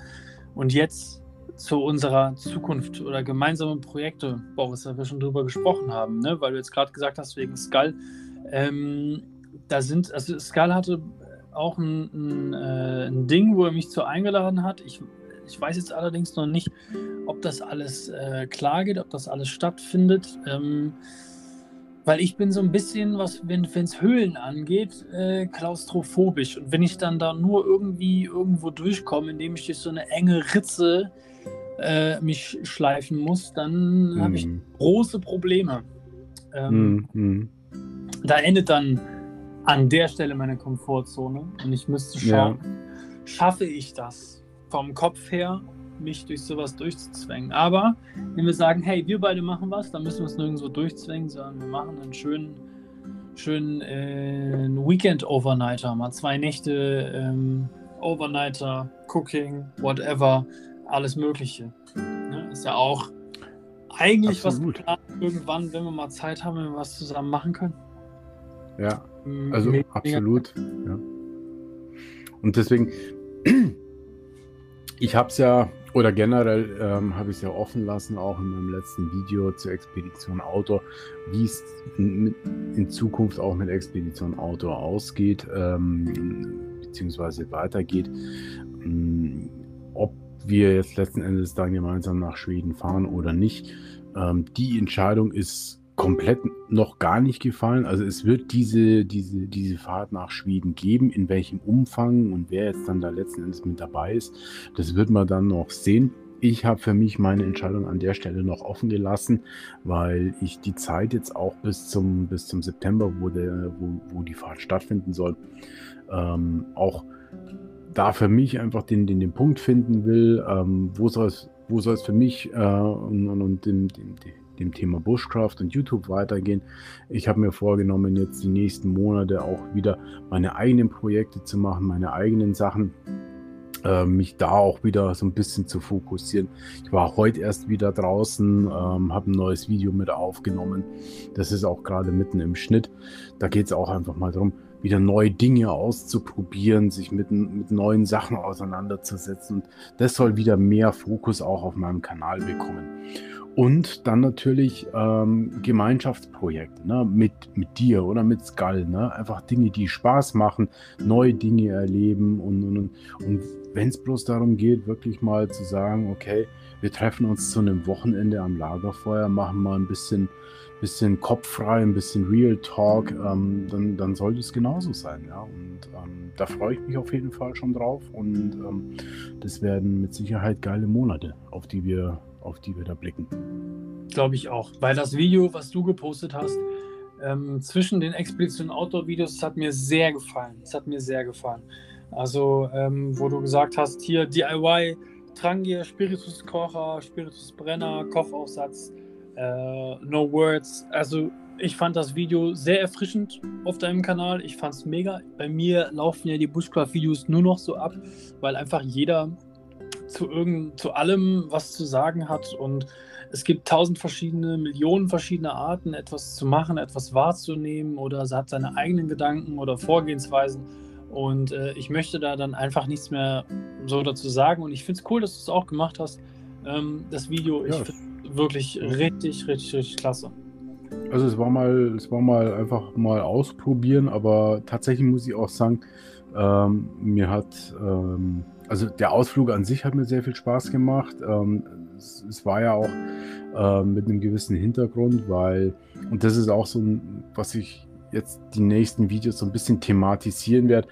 Und jetzt zu unserer Zukunft oder gemeinsamen Projekte, Boris, da wir schon drüber gesprochen haben, ne? weil du jetzt gerade gesagt hast, wegen Skull. Ähm, da sind, also Skull hatte auch ein, ein, äh, ein, Ding, wo er mich zu eingeladen hat. Ich, ich weiß jetzt allerdings noch nicht, ob das alles äh, klar geht, ob das alles stattfindet. Ähm, weil ich bin so ein bisschen, was, wenn es Höhlen angeht, äh, klaustrophobisch. Und wenn ich dann da nur irgendwie irgendwo durchkomme, indem ich durch so eine enge Ritze äh, mich schleifen muss, dann mm. habe ich mhm. große Probleme. Ähm, mm, Da endet dann an der Stelle meine Komfortzone und ich müsste schauen, ja. schaffe ich das vom Kopf her, mich durch sowas durchzuzwängen. Aber wenn wir sagen, hey, wir beide machen was, dann müssen wir es nirgendwo durchzwängen, sondern wir machen einen schönen, schönen äh, Weekend-Overnighter, mal zwei Nächte ähm, Overnighter, Cooking, whatever, alles Mögliche. Ja, ist ja auch eigentlich Absolut. was geplant, irgendwann, wenn wir mal Zeit haben, wenn wir was zusammen machen können. Ja, also mega, absolut. Ja. Und deswegen, ich habe es ja, oder generell ähm, habe ich es ja offen lassen, auch in meinem letzten Video zur Expedition Outdoor, wie es in, in, Zukunft auch mit Expedition Outdoor ausgeht, ähm, beziehungsweise weitergeht. Ähm, ob wir jetzt letzten Endes dann gemeinsam nach Schweden fahren oder nicht. Ähm, die Entscheidung ist komplett noch gar nicht gefallen. Also es wird diese, diese, diese Fahrt nach Schweden geben, in welchem Umfang und wer jetzt dann da letzten Endes mit dabei ist, das wird man dann noch sehen. Ich habe für mich meine Entscheidung an der Stelle noch offen gelassen, weil ich die Zeit jetzt auch bis zum, bis zum September, wo, der, wo, wo die Fahrt stattfinden soll, ähm, auch da für mich einfach den, den, den Punkt finden will, ähm, wo soll es wo soll es für mich äh, und, und, und dem, dem, dem Thema Bushcraft und YouTube weitergehen. Ich habe mir vorgenommen, jetzt die nächsten Monate auch wieder meine eigenen Projekte zu machen, meine eigenen Sachen, äh, mich da auch wieder so ein bisschen zu fokussieren. Ich war heute erst wieder draußen, ähm, habe ein neues Video mit aufgenommen. Das ist auch gerade mitten im Schnitt. Da geht es auch einfach mal darum, wieder neue Dinge auszuprobieren, sich mit, mit neuen Sachen auseinanderzusetzen. Und das soll wieder mehr Fokus auch auf meinem Kanal bekommen. Und dann natürlich ähm, Gemeinschaftsprojekte ne? mit, mit dir oder mit Skull. Ne? Einfach Dinge, die Spaß machen, neue Dinge erleben. Und, und, und wenn es bloß darum geht, wirklich mal zu sagen, okay, wir treffen uns zu einem Wochenende am Lagerfeuer, machen mal ein bisschen, bisschen kopffrei, ein bisschen Real Talk, ähm, dann, dann sollte es genauso sein. Ja? Und ähm, da freue ich mich auf jeden Fall schon drauf. Und ähm, das werden mit Sicherheit geile Monate, auf die wir auf die wir da blicken. Glaube ich auch. Weil das Video, was du gepostet hast, ähm, zwischen den Expedition Outdoor-Videos, hat mir sehr gefallen. Es hat mir sehr gefallen. Also, ähm, wo du gesagt hast, hier DIY, Trangier, Spiritus Kocher, Spiritus Brenner, Kochaufsatz, äh, No Words. Also, ich fand das Video sehr erfrischend auf deinem Kanal. Ich fand es mega. Bei mir laufen ja die Bushcraft-Videos nur noch so ab, weil einfach jeder zu irgend, zu allem was zu sagen hat und es gibt tausend verschiedene, Millionen verschiedene Arten, etwas zu machen, etwas wahrzunehmen oder hat seine eigenen Gedanken oder Vorgehensweisen. Und äh, ich möchte da dann einfach nichts mehr so dazu sagen. Und ich finde es cool, dass du es auch gemacht hast. Ähm, das Video, ja. ich wirklich richtig, richtig, richtig klasse. Also es war mal, es war mal einfach mal ausprobieren, aber tatsächlich muss ich auch sagen, ähm, mir hat ähm, also der Ausflug an sich hat mir sehr viel Spaß gemacht. Ähm, es, es, war ja auch äh, mit einem gewissen Hintergrund, weil, und das ist auch so was ich jetzt die nächsten Videos so ein bisschen thematisieren werde.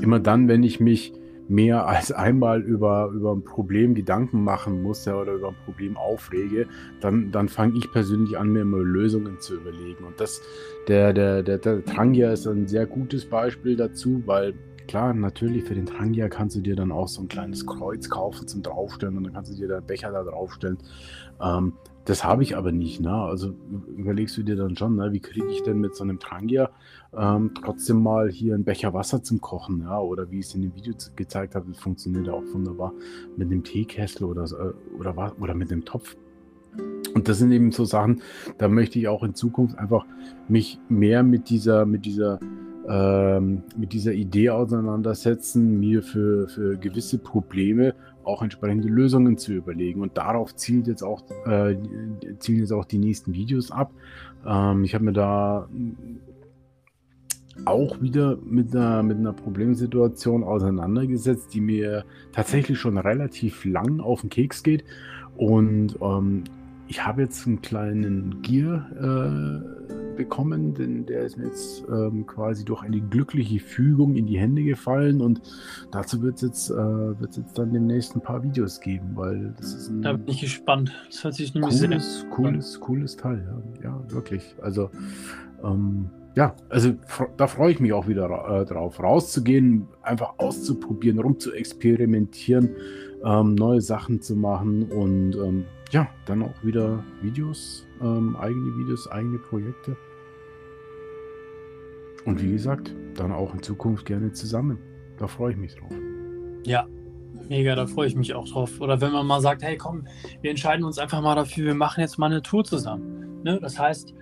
Immer dann, wenn ich mich mehr als einmal über, über ein Problem Gedanken machen muss ja, oder über ein Problem aufrege, dann, dann fange ich persönlich an, mir immer Lösungen zu überlegen. Und das, der, der, der, der Trangia ist ein sehr gutes Beispiel dazu, weil klar, natürlich für den Trangia kannst du dir dann auch so ein kleines Kreuz kaufen zum Draufstellen und dann kannst du dir da Becher da draufstellen. Ähm, das habe ich aber nicht. Ne? Also überlegst du dir dann schon, ne? wie kriege ich denn mit so einem Trangia ähm, trotzdem mal hier einen Becher Wasser zum Kochen? Ja? Oder wie ich es in dem Video gezeigt habe, das funktioniert auch wunderbar mit einem Teekessel oder, äh, oder, oder mit einem Topf. Und das sind eben so Sachen, da möchte ich auch in Zukunft einfach mich mehr mit dieser, mit dieser, ähm, mit dieser Idee auseinandersetzen, mir für, für gewisse Probleme auch entsprechende Lösungen zu überlegen. Und darauf zielt jetzt auch, äh, zielen jetzt auch die nächsten Videos ab. Ähm, ich habe mir da auch wieder mit einer, mit einer Problemsituation auseinandergesetzt, die mir tatsächlich schon relativ lang auf den Keks geht. Und ähm, ich habe jetzt einen kleinen Gear äh, bekommen, denn der ist mir jetzt ähm, quasi durch eine glückliche Fügung in die Hände gefallen und dazu wird es jetzt, äh, jetzt dann demnächst ein paar Videos geben, weil das ist ein. Da bin ich gespannt. Das hört sich nämlich cooles, sehr cooles, cooles Teil, ja. ja, wirklich. Also ähm, ja, also da freue ich mich auch wieder äh, drauf, rauszugehen, einfach auszuprobieren, rumzuexperimentieren, ähm, neue Sachen zu machen und ähm, ja, dann auch wieder Videos, ähm, eigene Videos, eigene Projekte. Und wie gesagt, dann auch in Zukunft gerne zusammen. Da freue ich mich drauf. Ja, mega, da freue ich mich auch drauf. Oder wenn man mal sagt, hey komm, wir entscheiden uns einfach mal dafür, wir machen jetzt mal eine Tour zusammen. Ne? Das heißt,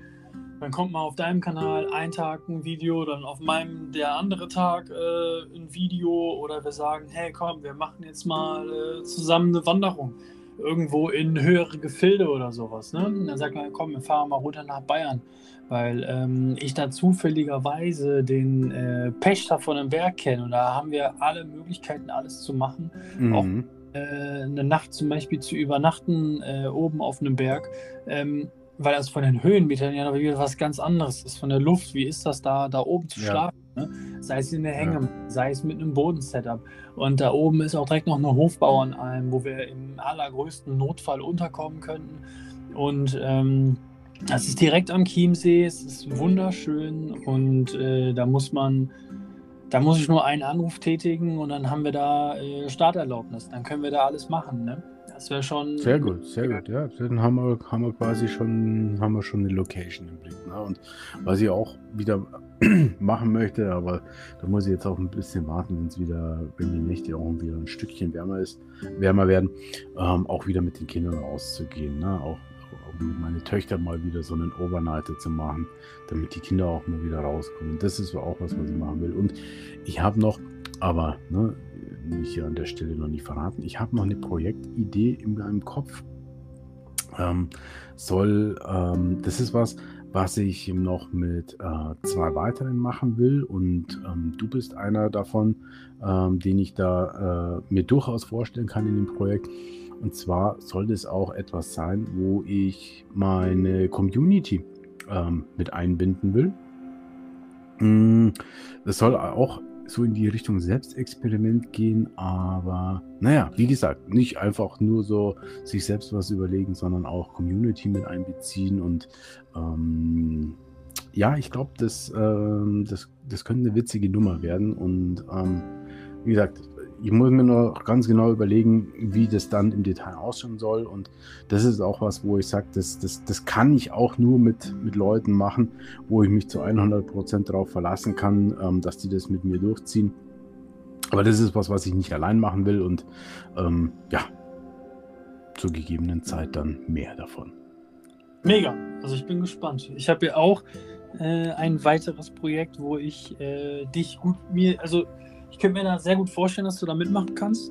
dann kommt mal auf deinem Kanal ein Tag ein Video, dann auf meinem der andere Tag äh, ein Video oder wir sagen, hey komm, wir machen jetzt mal äh, zusammen eine Wanderung irgendwo in höhere Gefilde oder sowas. Ne? Und dann sagt man, komm, wir fahren mal runter nach Bayern, weil ähm, ich da zufälligerweise den äh, Pächter von einem Berg kenne und da haben wir alle Möglichkeiten, alles zu machen. Mhm. Auch äh, eine Nacht zum Beispiel zu übernachten äh, oben auf einem Berg. Ähm, weil das von den Höhenmetern ja noch wieder was ganz anderes ist. Von der Luft, wie ist das da, da oben zu schlafen? Ne? Sei es in der Hänge, ja. sei es mit einem Bodensetup. Und da oben ist auch direkt noch eine Hofbauernalm, wo wir im allergrößten Notfall unterkommen könnten. Und ähm, das ist direkt am Chiemsee, es ist wunderschön und äh, da muss man, da muss ich nur einen Anruf tätigen und dann haben wir da äh, Starterlaubnis. Dann können wir da alles machen. Ne? Das wäre schon. Sehr gut, sehr gut, ja. Dann haben wir, haben wir quasi schon, haben wir schon eine Location im Blick. Ne? Und was ich auch wieder machen möchte, aber da muss ich jetzt auch ein bisschen warten, wenn es wieder, wenn die Nächte auch wieder ein Stückchen wärmer ist, wärmer werden, ähm, auch wieder mit den Kindern rauszugehen. Ne? Auch, mit meine Töchter mal wieder so einen Overnighter zu machen, damit die Kinder auch mal wieder rauskommen. Das ist auch was, was ich machen will. Und ich habe noch, aber ne, mich hier an der Stelle noch nicht verraten. Ich habe noch eine Projektidee in meinem Kopf. Ähm, soll, ähm, das ist was, was ich noch mit äh, zwei weiteren machen will und ähm, du bist einer davon, ähm, den ich da äh, mir durchaus vorstellen kann in dem Projekt. Und zwar soll das auch etwas sein, wo ich meine Community ähm, mit einbinden will. Mm, das soll auch so in die Richtung Selbstexperiment gehen, aber naja, wie gesagt, nicht einfach nur so sich selbst was überlegen, sondern auch Community mit einbeziehen und ähm, ja, ich glaube, das, ähm, das, das könnte eine witzige Nummer werden und ähm, wie gesagt, ich muss mir noch ganz genau überlegen, wie das dann im Detail ausschauen soll. Und das ist auch was, wo ich sage, das, das, das kann ich auch nur mit, mit Leuten machen, wo ich mich zu 100% darauf verlassen kann, ähm, dass die das mit mir durchziehen. Aber das ist was, was ich nicht allein machen will. Und ähm, ja, zur gegebenen Zeit dann mehr davon. Mega. Also ich bin gespannt. Ich habe ja auch äh, ein weiteres Projekt, wo ich äh, dich gut mir, also ich könnte mir da sehr gut vorstellen, dass du da mitmachen kannst.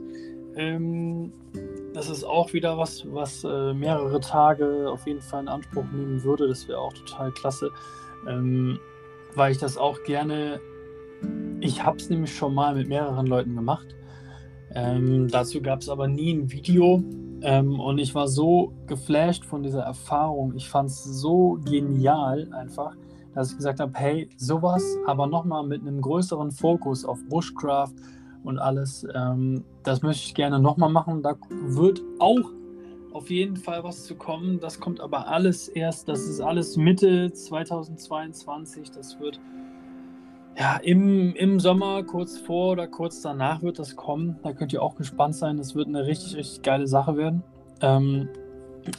Ähm, das ist auch wieder was, was äh, mehrere Tage auf jeden Fall in Anspruch nehmen würde. Das wäre auch total klasse, ähm, weil ich das auch gerne. Ich habe es nämlich schon mal mit mehreren Leuten gemacht. Ähm, dazu gab es aber nie ein Video. Ähm, und ich war so geflasht von dieser Erfahrung. Ich fand es so genial einfach dass ich gesagt habe, hey, sowas, aber nochmal mit einem größeren Fokus auf Bushcraft und alles, ähm, das möchte ich gerne nochmal machen. Da wird auch auf jeden Fall was zu kommen. Das kommt aber alles erst, das ist alles Mitte 2022. Das wird ja, im, im Sommer, kurz vor oder kurz danach wird das kommen. Da könnt ihr auch gespannt sein. Das wird eine richtig, richtig geile Sache werden. Ähm,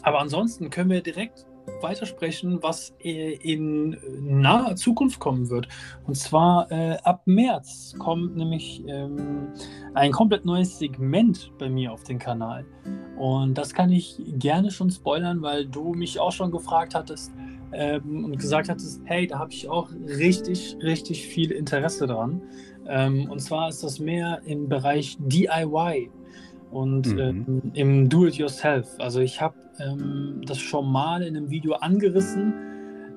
aber ansonsten können wir direkt weitersprechen, was äh, in naher Zukunft kommen wird. Und zwar äh, ab März kommt nämlich ähm, ein komplett neues Segment bei mir auf den Kanal. Und das kann ich gerne schon spoilern, weil du mich auch schon gefragt hattest ähm, und gesagt hattest, hey, da habe ich auch richtig, richtig viel Interesse dran. Ähm, und zwar ist das mehr im Bereich DIY und mhm. ähm, im Do-it-yourself. Also ich habe ähm, das schon mal in einem Video angerissen.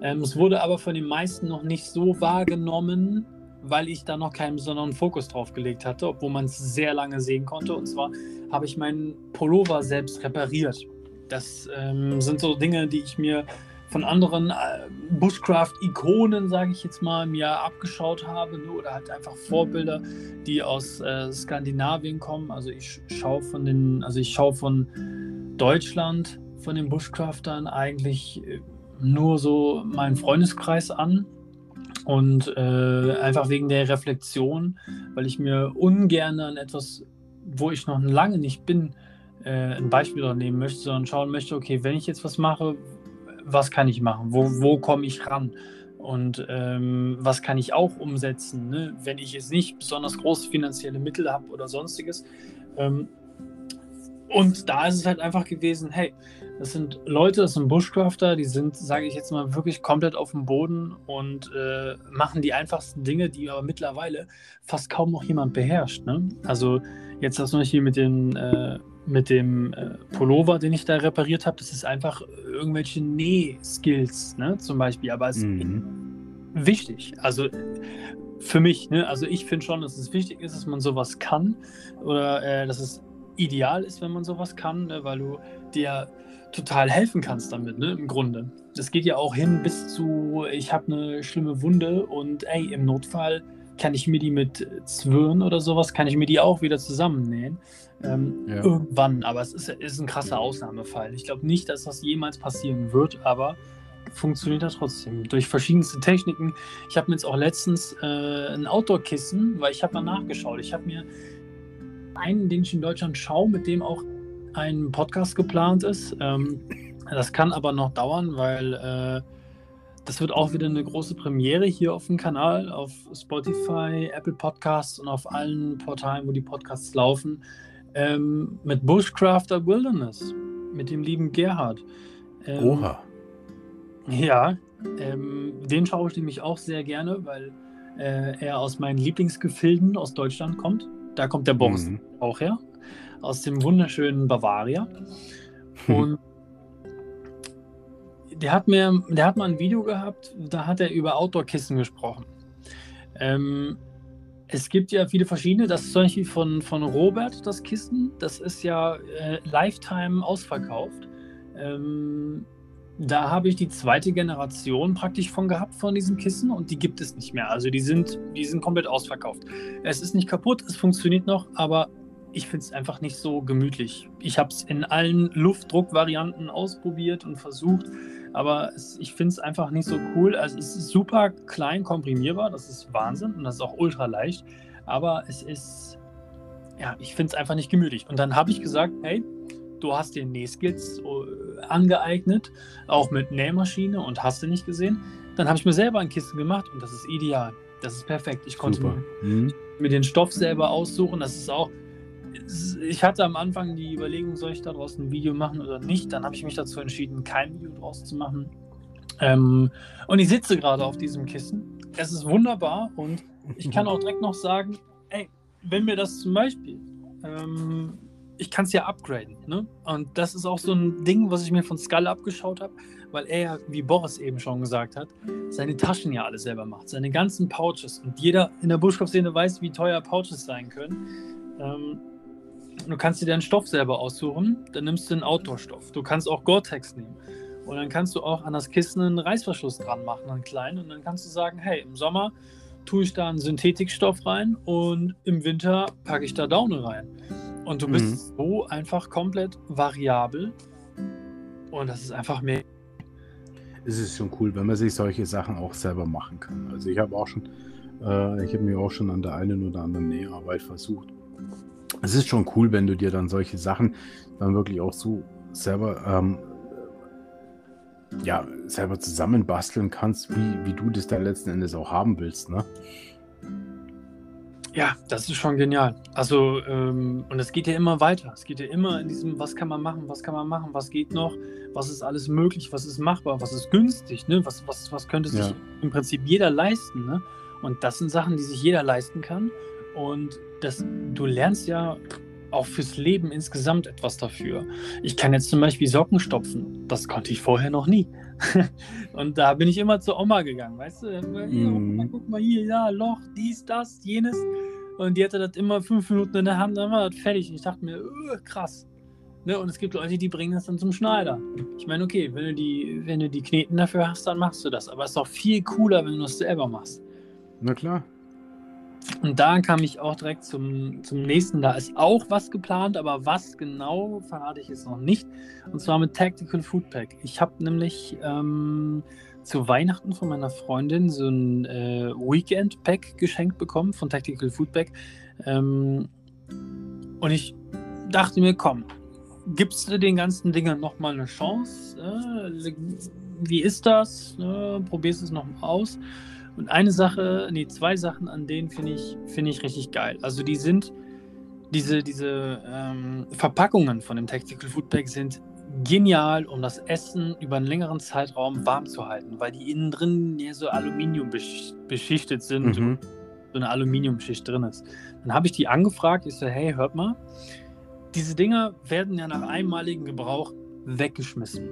Ähm, es wurde aber von den meisten noch nicht so wahrgenommen, weil ich da noch keinen besonderen Fokus drauf gelegt hatte, obwohl man es sehr lange sehen konnte. Und zwar habe ich meinen Pullover selbst repariert. Das ähm, sind so Dinge, die ich mir von anderen äh, Bushcraft-Ikonen, sage ich jetzt mal, mir abgeschaut habe, ne? oder halt einfach Vorbilder, die aus äh, Skandinavien kommen. Also ich schaue von den, also ich schaue von Deutschland, von den Bushcraftern eigentlich äh, nur so meinen Freundeskreis an. Und äh, einfach wegen der Reflexion, weil ich mir ungern an etwas, wo ich noch lange nicht bin, äh, ein Beispiel nehmen möchte, sondern schauen möchte, okay, wenn ich jetzt was mache, was kann ich machen? Wo, wo komme ich ran? Und ähm, was kann ich auch umsetzen, ne? wenn ich jetzt nicht besonders große finanzielle Mittel habe oder sonstiges. Ähm, und da ist es halt einfach gewesen, hey, das sind Leute, das sind Bushcrafter, die sind, sage ich jetzt mal, wirklich komplett auf dem Boden und äh, machen die einfachsten Dinge, die aber mittlerweile fast kaum noch jemand beherrscht. Ne? Also jetzt das noch hier mit den äh, mit dem äh, Pullover, den ich da repariert habe, das ist einfach irgendwelche Näh-Skills, ne, zum Beispiel. Aber es mhm. ist wichtig. Also für mich, ne, also ich finde schon, dass es wichtig ist, dass man sowas kann oder äh, dass es ideal ist, wenn man sowas kann, ne, weil du dir total helfen kannst damit, ne, im Grunde. Das geht ja auch hin bis zu, ich habe eine schlimme Wunde und ey, im Notfall kann ich mir die mit Zwirn oder sowas, kann ich mir die auch wieder zusammennähen. Ähm, ja. Irgendwann, aber es ist, ist ein krasser Ausnahmefall. Ich glaube nicht, dass das jemals passieren wird, aber funktioniert ja trotzdem. Durch verschiedenste Techniken. Ich habe mir jetzt auch letztens äh, ein Outdoor-Kissen, weil ich habe mal nachgeschaut. Ich habe mir einen, den ich in Deutschland schaue, mit dem auch ein Podcast geplant ist. Ähm, das kann aber noch dauern, weil äh, das wird auch wieder eine große Premiere hier auf dem Kanal, auf Spotify, Apple Podcasts und auf allen Portalen, wo die Podcasts laufen ähm, mit Bushcrafter Wilderness, mit dem lieben Gerhard. Ähm, Oha. Ja, ähm, den schaue ich nämlich auch sehr gerne, weil äh, er aus meinen Lieblingsgefilden aus Deutschland kommt. Da kommt der Boris mhm. auch her, aus dem wunderschönen Bavaria. Und der hat mir, der hat mal ein Video gehabt, da hat er über Outdoor-Kissen gesprochen. Ähm, es gibt ja viele verschiedene. Das ist zum Beispiel von, von Robert, das Kissen. Das ist ja äh, Lifetime ausverkauft. Ähm, da habe ich die zweite Generation praktisch von gehabt von diesem Kissen und die gibt es nicht mehr. Also die sind, die sind komplett ausverkauft. Es ist nicht kaputt, es funktioniert noch, aber ich finde es einfach nicht so gemütlich. Ich habe es in allen Luftdruckvarianten ausprobiert und versucht aber es, ich finde es einfach nicht so cool. Also es ist super klein komprimierbar, das ist Wahnsinn und das ist auch ultra leicht, aber es ist, ja, ich finde es einfach nicht gemütlich. Und dann habe ich gesagt, hey, du hast dir Nähskills äh, angeeignet, auch mit Nähmaschine und hast du nicht gesehen. Dann habe ich mir selber ein Kissen gemacht und das ist ideal. Das ist perfekt. Ich konnte mir, mhm. mir den Stoff selber aussuchen. Das ist auch ich hatte am Anfang die Überlegung, soll ich daraus ein Video machen oder nicht. Dann habe ich mich dazu entschieden, kein Video draus zu machen. Ähm, und ich sitze gerade auf diesem Kissen. Es ist wunderbar und ich kann auch direkt noch sagen, ey, wenn mir das zum Beispiel, ähm, ich kann es ja upgraden. Ne? Und das ist auch so ein Ding, was ich mir von Skull abgeschaut habe, weil er ja, wie Boris eben schon gesagt hat, seine Taschen ja alle selber macht, seine ganzen Pouches. Und jeder in der Buschkopf-Szene weiß, wie teuer Pouches sein können. Ähm, Du kannst dir deinen Stoff selber aussuchen, dann nimmst du einen Outdoor-Stoff. Du kannst auch Gore-Tex nehmen. Und dann kannst du auch an das Kissen einen Reißverschluss dran machen, einen kleinen. Und dann kannst du sagen, hey, im Sommer tue ich da einen Synthetikstoff rein und im Winter packe ich da Daune rein. Und du bist mhm. so einfach komplett variabel. Und das ist einfach mehr. Es ist schon cool, wenn man sich solche Sachen auch selber machen kann. Also ich habe auch schon Äh, ich habe mir auch schon an der einen oder anderen Näharbeit versucht. Es ist schon cool, wenn du dir dann solche Sachen dann wirklich auch so selber ähm, ja, selber zusammenbasteln kannst, wie, wie du das da letzten Endes auch haben willst, ne? Ja, das ist schon genial. Also, ähm, und es geht ja immer weiter. Es geht ja immer in diesem, was kann man machen, was kann man machen, was geht noch, was ist alles möglich, was ist machbar, was ist günstig, ne? Was, was, was könnte sich ja. im Prinzip jeder leisten, ne? Und das sind Sachen, die sich jeder leisten kann. Und das, du lernst ja auch fürs Leben insgesamt etwas dafür. Ich kann jetzt zum Beispiel Socken stopfen. Das konnte ich vorher noch nie. und da bin ich immer zur Oma gegangen, weißt du? Mhm. guck mal hier, ja, Loch, dies, das, jenes. Und die hatte das immer fünf Minuten in der Hand, dann war das fertig. Und ich dachte mir, öh, krass. Ne? Und es gibt Leute, die bringen das dann zum Schneider. Ich meine, okay, wenn du, die, wenn du die Kneten dafür hast, dann machst du das. Aber es ist doch viel cooler, wenn du das selber machst. Na klar. Und da kam ich auch direkt zum, zum nächsten. Da ist auch was geplant, aber was genau verrate ich jetzt noch nicht. Und zwar mit Tactical Food Pack. Ich habe nämlich ähm, zu Weihnachten von meiner Freundin so ein äh, Weekend-Pack geschenkt bekommen von Tactical Food Pack. Ähm, und ich dachte mir, komm, gibst du den ganzen Dingen nochmal eine Chance? Äh, wie ist das? Äh, probierst es nochmal aus. Und eine Sache, nee, zwei Sachen an denen finde ich, find ich richtig geil. Also die sind, diese, diese ähm, Verpackungen von dem Tactical Food Pack sind genial, um das Essen über einen längeren Zeitraum warm zu halten, weil die innen drin ja so Aluminium beschichtet sind, mhm. so eine Aluminiumschicht drin ist. Dann habe ich die angefragt, ich so, hey, hört mal, diese Dinger werden ja nach einmaligem Gebrauch weggeschmissen.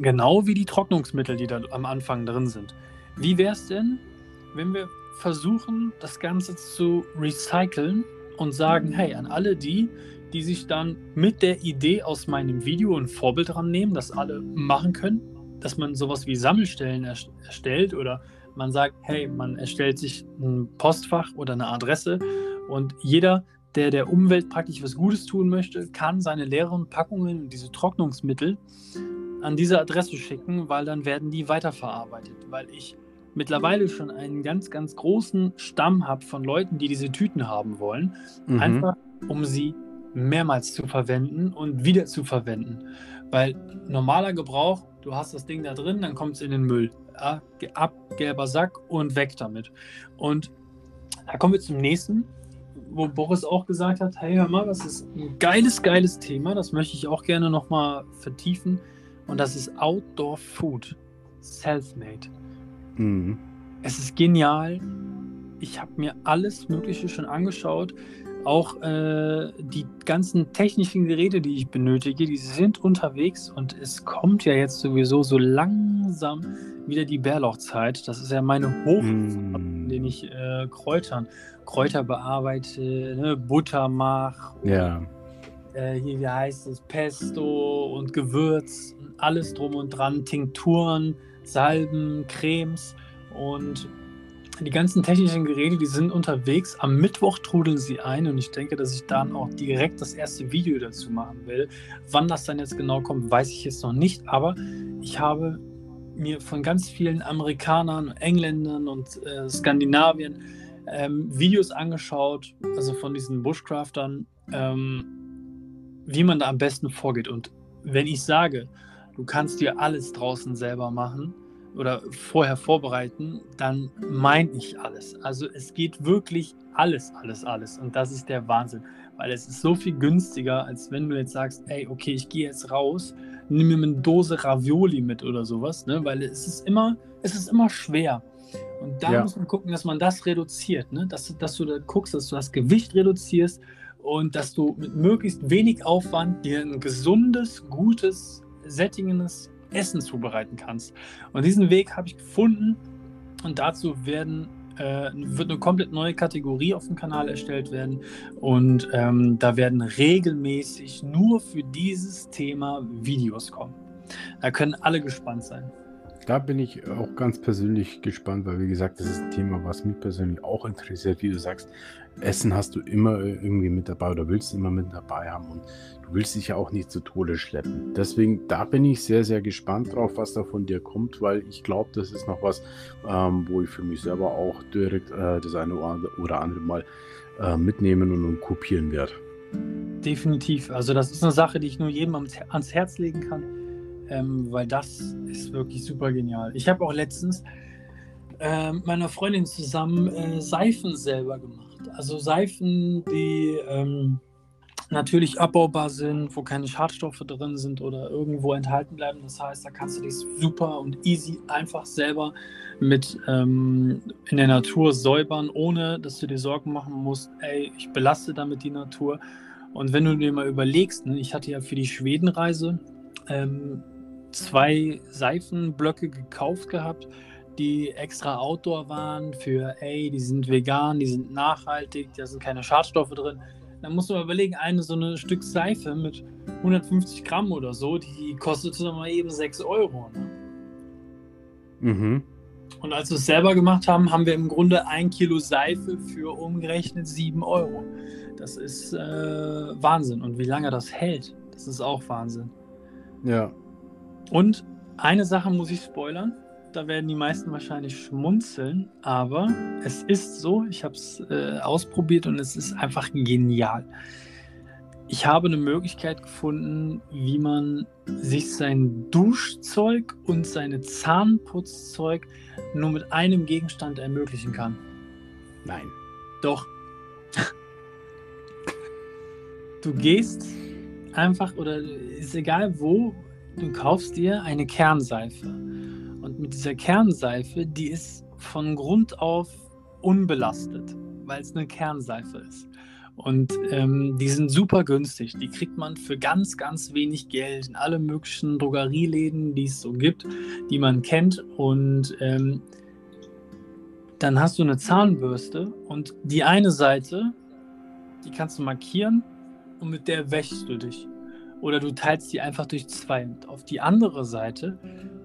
Genau wie die Trocknungsmittel, die da am Anfang drin sind. Wie wäre es denn, wenn wir versuchen, das Ganze zu recyceln und sagen, hey, an alle die, die sich dann mit der Idee aus meinem Video ein Vorbild dran nehmen, das alle machen können, dass man sowas wie Sammelstellen erstellt oder man sagt, hey, man erstellt sich ein Postfach oder eine Adresse und jeder, der der Umwelt praktisch was Gutes tun möchte, kann seine leeren Packungen und diese Trocknungsmittel an diese Adresse schicken, weil dann werden die weiterverarbeitet, weil ich mittlerweile schon einen ganz, ganz großen Stamm habe von Leuten, die diese Tüten haben wollen, mhm. einfach um sie mehrmals zu verwenden und wieder zu verwenden. Weil normaler Gebrauch, du hast das Ding da drin, dann kommt es in den Müll. Ja, ab, gelber Sack und weg damit. Und da kommen wir zum nächsten, wo Boris auch gesagt hat, hey, hör mal, das ist ein geiles, geiles Thema, das möchte ich auch gerne nochmal vertiefen. Und das ist Outdoor Food, Self-Made. Mhm. Es ist genial. Ich habe mir alles Mögliche schon angeschaut. Auch äh, die ganzen technischen Geräte, die ich benötige, die sind unterwegs und es kommt ja jetzt sowieso so langsam wieder die Bärlauchzeit. Das ist ja meine Hochzeit, mm. in denen ich äh, Kräutern, Kräuter bearbeite, ne, Butter mache. Ja. Äh, hier, wie heißt es, Pesto und Gewürz, alles drum und dran, Tinkturen, Salben, Cremes und die ganzen technischen Geräte, die sind unterwegs. Am Mittwoch trudeln sie ein und ich denke, dass ich dann auch direkt das erste Video dazu machen will. Wann das dann jetzt genau kommt, weiß ich jetzt noch nicht, aber ich habe mir von ganz vielen Amerikanern, Engländern und äh, Skandinaviern ähm, Videos angeschaut, also von diesen Bushcraftern, ähm, wie man da am besten vorgeht. Und wenn ich sage, du kannst dir alles draußen selber machen, oder vorher vorbereiten, dann meine ich alles. Also es geht wirklich alles, alles, alles. Und das ist der Wahnsinn. Weil es ist so viel günstiger, als wenn du jetzt sagst, ey, okay, ich gehe jetzt raus, nimm mir eine Dose Ravioli mit oder sowas, ne? Weil es ist immer, es ist immer schwer. Und da ja. muss man gucken, dass man das reduziert, ne? Dass, dass du da guckst, dass du das Gewicht reduzierst und dass du mit möglichst wenig Aufwand dir ein gesundes, gutes, sättigendes Essen zubereiten kannst. Und diesen Weg habe ich gefunden und dazu werden äh, wird eine komplett neue Kategorie auf dem Kanal erstellt werden und ähm, da werden regelmäßig nur für dieses Thema Videos kommen. Da können alle gespannt sein. Da bin ich auch ganz persönlich gespannt, weil wie gesagt, das ist ein Thema, was mich persönlich auch interessiert. Wie du sagst, Essen hast du immer irgendwie mit dabei oder willst immer mit dabei haben und du willst dich ja auch nicht zu Tode schleppen. Deswegen, da bin ich sehr, sehr gespannt drauf, was da von dir kommt, weil ich glaube, das ist noch was, ähm, wo ich für mich selber auch direkt äh, das eine oder andere Mal äh, mitnehmen und, und kopieren werde. Definitiv. Also das ist eine Sache, die ich nur jedem ans Herz legen kann ähm, weil das ist wirklich super genial. Ich habe auch letztens äh, meiner Freundin zusammen äh, Seifen selber gemacht. Also Seifen, die ähm, natürlich abbaubar sind, wo keine Schadstoffe drin sind oder irgendwo enthalten bleiben. Das heißt, da kannst du dich super und easy einfach selber mit ähm, in der Natur säubern, ohne dass du dir Sorgen machen musst, ey, ich belaste damit die Natur. Und wenn du dir mal überlegst, ne, ich hatte ja für die Schwedenreise ähm, zwei Seifenblöcke gekauft gehabt, die extra Outdoor waren für, ey, die sind vegan, die sind nachhaltig, da sind keine Schadstoffe drin. Dann musst du mal überlegen, eine so eine Stück Seife mit 150 Gramm oder so, die kostet dann mal eben 6 Euro. Ne? Mhm. Und als wir es selber gemacht haben, haben wir im Grunde ein Kilo Seife für umgerechnet 7 Euro. Das ist äh, Wahnsinn. Und wie lange das hält, das ist auch Wahnsinn. Ja, und eine Sache muss ich spoilern. Da werden die meisten wahrscheinlich schmunzeln, aber es ist so, ich habe es äh, ausprobiert und es ist einfach genial. Ich habe eine Möglichkeit gefunden, wie man sich sein Duschzeug und seine Zahnputzzeug nur mit einem Gegenstand ermöglichen kann. Nein. Doch. Du gehst einfach, oder ist egal wo, du kaufst dir eine Kernseife. Und mit dieser Kernseife, die ist von Grund auf unbelastet, weil es eine Kernseife ist. Und ähm, die sind super günstig. Die kriegt man für ganz, ganz wenig Geld in alle möglichen Drogerieläden, die es so gibt, die man kennt. Und ähm, dann hast du eine Zahnbürste und die eine Seite, die kannst du markieren und mit der wäschst du dich oder du teilst die einfach durch zwei. Und auf die andere Seite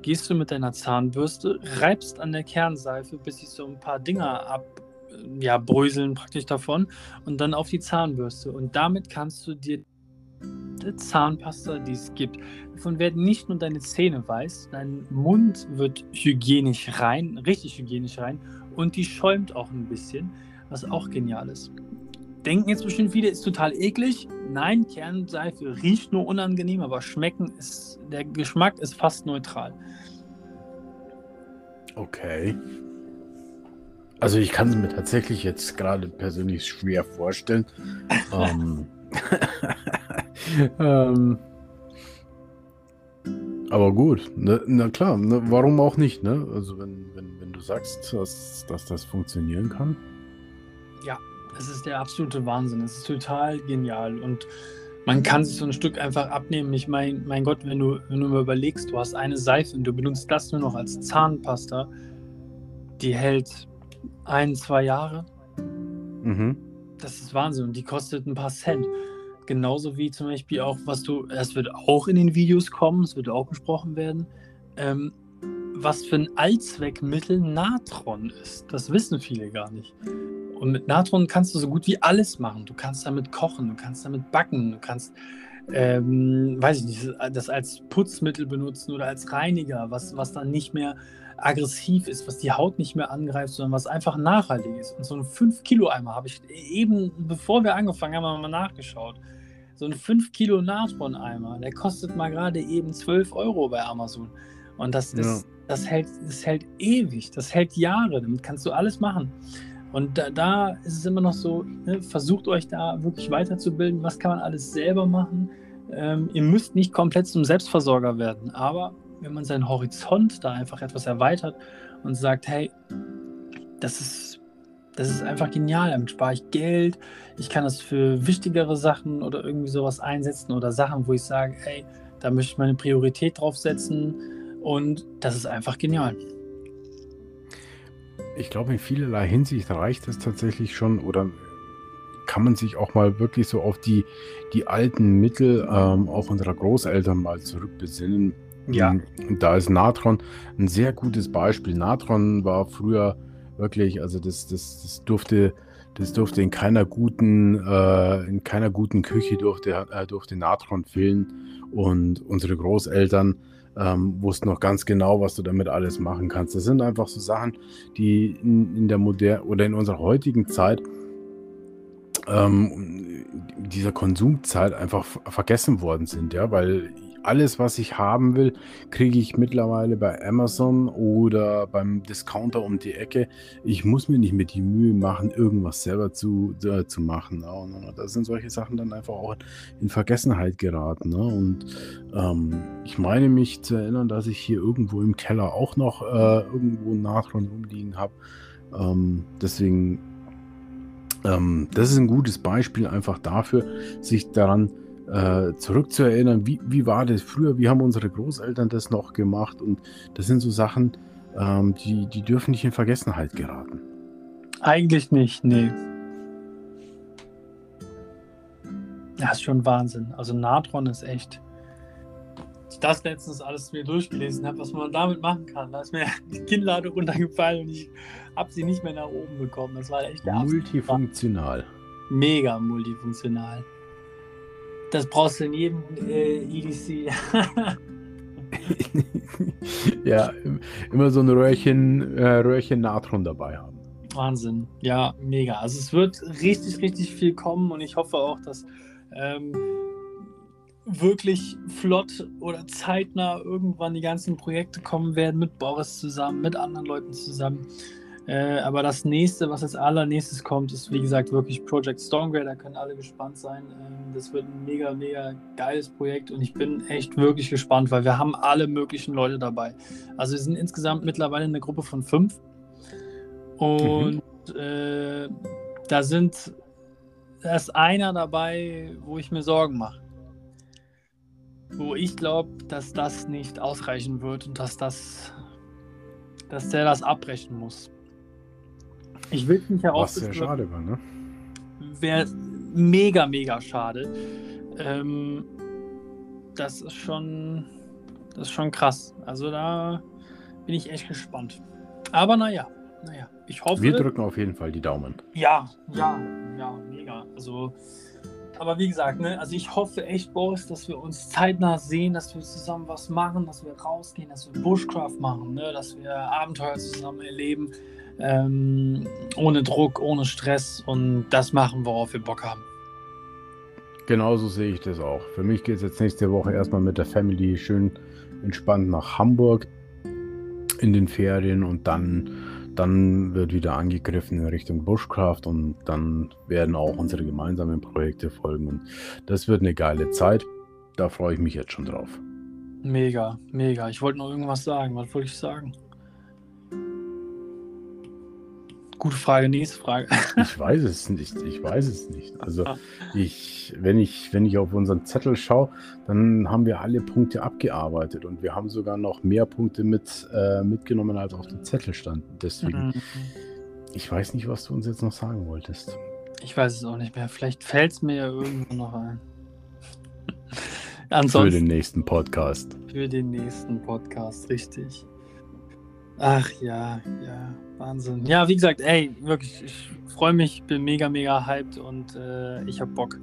gehst du mit deiner Zahnbürste, reibst an der Kernseife, bis sich so ein paar Dinger ab, ja, bröseln praktisch davon und dann auf die Zahnbürste. Und damit kannst du dir die Zahnpasta, die es gibt. Davon werden nicht nur deine Zähne weiß, dein Mund wird hygienisch rein, richtig hygienisch rein und die schäumt auch ein bisschen, was auch genial ist denken jetzt bestimmt viele, ist total eklig. Nein, Kernseife riecht nur unangenehm, aber schmecken ist, der Geschmack ist fast neutral. Okay. Also ich kann es mir tatsächlich jetzt gerade persönlich schwer vorstellen. ähm, ähm, aber gut, ne, na klar, ne, warum auch nicht, ne? Also wenn, wenn, wenn du sagst, dass, dass das funktionieren kann. Es ist der absolute Wahnsinn. Es ist total genial und man kann sich so ein Stück einfach abnehmen. Ich meine, mein Gott, wenn du, wenn du mal überlegst, du hast eine Seife und du benutzt das nur noch als Zahnpasta, die hält ein, zwei Jahre. Mhm. Das ist Wahnsinn und die kostet ein paar Cent. Genauso wie zum Beispiel auch, was du, es wird auch in den Videos kommen, es wird auch besprochen werden, ähm, was für ein Allzweckmittel Natron ist. Das wissen viele gar nicht. Und mit Natron kannst du so gut wie alles machen. Du kannst damit kochen, du kannst damit backen, du kannst, ähm, weiß ich nicht, das als Putzmittel benutzen oder als Reiniger, was, was dann nicht mehr aggressiv ist, was die Haut nicht mehr angreift, sondern was einfach nachhaltig ist. Und so ein 5-Kilo-Eimer habe ich eben, bevor wir angefangen haben, haben wir mal nachgeschaut. So ein 5 Kilo Natron-Eimer, der kostet mal gerade eben 12 Euro bei Amazon. Und das ist, ja. das hält, das hält ewig, das hält Jahre, damit kannst du alles machen. Und da, da, ist es immer noch so, ne, versucht euch da wirklich weiterzubilden. Was kann man alles selber machen? Ähm, ihr müsst nicht komplett zum Selbstversorger werden, aber wenn man seinen Horizont da einfach etwas erweitert und sagt, hey, das ist, das ist einfach genial, damit spare ich Geld, ich kann das für wichtigere Sachen oder irgendwie sowas einsetzen oder Sachen, wo ich sage, hey, da möchte ich meine Priorität drauf setzen und das ist einfach genial ich glaube, in vielerlei Hinsicht reicht es tatsächlich schon oder kann man sich auch mal wirklich so auf die, die alten Mittel ähm, auch unserer Großeltern mal zurückbesinnen. Ja. Da ist Natron ein sehr gutes Beispiel. Natron war früher wirklich, also das, das, das durfte, das durfte in keiner guten, äh, in keiner guten Küche durfte, äh, durfte Natron fehlen. Und unsere Großeltern ähm, wussten noch ganz genau, was du damit alles machen kannst. Das sind einfach so Sachen, die in, in der modernen oder in unserer heutigen Zeit ähm, dieser Konsumzeit einfach vergessen worden sind, ja, weil alles, was ich haben will, kriege ich mittlerweile bei Amazon oder beim Discounter um die Ecke. Ich muss mir nicht mehr die Mühe machen, irgendwas selber zu, äh, zu machen. Ne? Und da sind solche Sachen dann einfach auch in Vergessenheit geraten. Ne? Und ähm, ich meine mich zu erinnern, dass ich hier irgendwo im Keller auch noch äh, irgendwo ein Natron rumliegen habe. Ähm, deswegen, ähm, das ist ein gutes Beispiel einfach dafür, sich daran zu äh, zurückzuerinnern, wie, wie war das früher, wie haben unsere Großeltern das noch gemacht und das sind so Sachen, ähm, die, die dürfen nicht in Vergessenheit geraten. Eigentlich nicht, nee. Das ist schon Wahnsinn. Also Natron ist echt. Ich das letztens alles mir durchgelesen habe, was man damit machen kann. Da ist mir die Kinnlade runtergefallen und ich habe sie nicht mehr nach oben bekommen. Das war echt Multifunktional. Mega multifunktional. Das brauchst du in jedem äh, EDC. ja, immer so ein Röhrchen, äh, Röhrchen Natron dabei haben. Wahnsinn. Ja, mega. Also es wird richtig, richtig viel kommen und ich hoffe auch, dass ähm, wirklich flott oder zeitnah irgendwann die ganzen Projekte kommen werden mit Boris zusammen, mit anderen Leuten zusammen. Äh, aber das nächste, was als allernächstes kommt, ist wie gesagt wirklich Project Stormgrade. Da können alle gespannt sein. Ähm, das wird ein mega, mega geiles Projekt und ich bin echt wirklich gespannt, weil wir haben alle möglichen Leute dabei. Also wir sind insgesamt mittlerweile eine Gruppe von fünf. Und mhm. äh, da sind da ist einer dabei, wo ich mir Sorgen mache. Wo ich glaube, dass das nicht ausreichen wird und dass das, dass der das abbrechen muss. Ich will nicht herausfinden. Was sehr schade war, ne? Wäre mega, mega schade. Ähm, das ist schon, das ist schon krass. Also da bin ich echt gespannt. Aber naja, naja, ich hoffe. Wir drücken auf jeden Fall die Daumen. Ja, ja, ja, mega. Also, aber wie gesagt, ne, also ich hoffe echt, Boris, dass wir uns zeitnah sehen, dass wir zusammen was machen, dass wir rausgehen, dass wir Bushcraft machen, ne, dass wir Abenteuer zusammen erleben ähm, ohne Druck, ohne Stress und das machen, worauf wir Bock haben. Genauso sehe ich das auch. Für mich geht es jetzt nächste Woche erstmal mit der Family schön entspannt nach Hamburg in den Ferien und dann, dann wird wieder angegriffen in Richtung Bushcraft und dann werden auch unsere gemeinsamen Projekte folgen und das wird eine geile Zeit. Da freue ich mich jetzt schon drauf. Mega, mega. Ich wollte noch irgendwas sagen. Was wollte ich sagen? Gute Frage, nächste Frage. Ich weiß es nicht. Ich weiß es nicht. Also ah. ich, wenn ich, wenn ich auf unseren Zettel schaue, dann haben wir alle Punkte abgearbeitet und wir haben sogar noch mehr Punkte mit, äh, mitgenommen, als auf dem Zettel standen. Deswegen, mhm. ich weiß nicht, was du uns jetzt noch sagen wolltest. Ich weiß es auch nicht mehr. Vielleicht fällt es mir ja irgendwo noch ein. Ansonsten, für den nächsten Podcast. Für den nächsten Podcast, richtig. Ach ja, ja, Wahnsinn. Ja, wie gesagt, ey, wirklich, ich freue mich, bin mega, mega hyped und äh, ich habe Bock.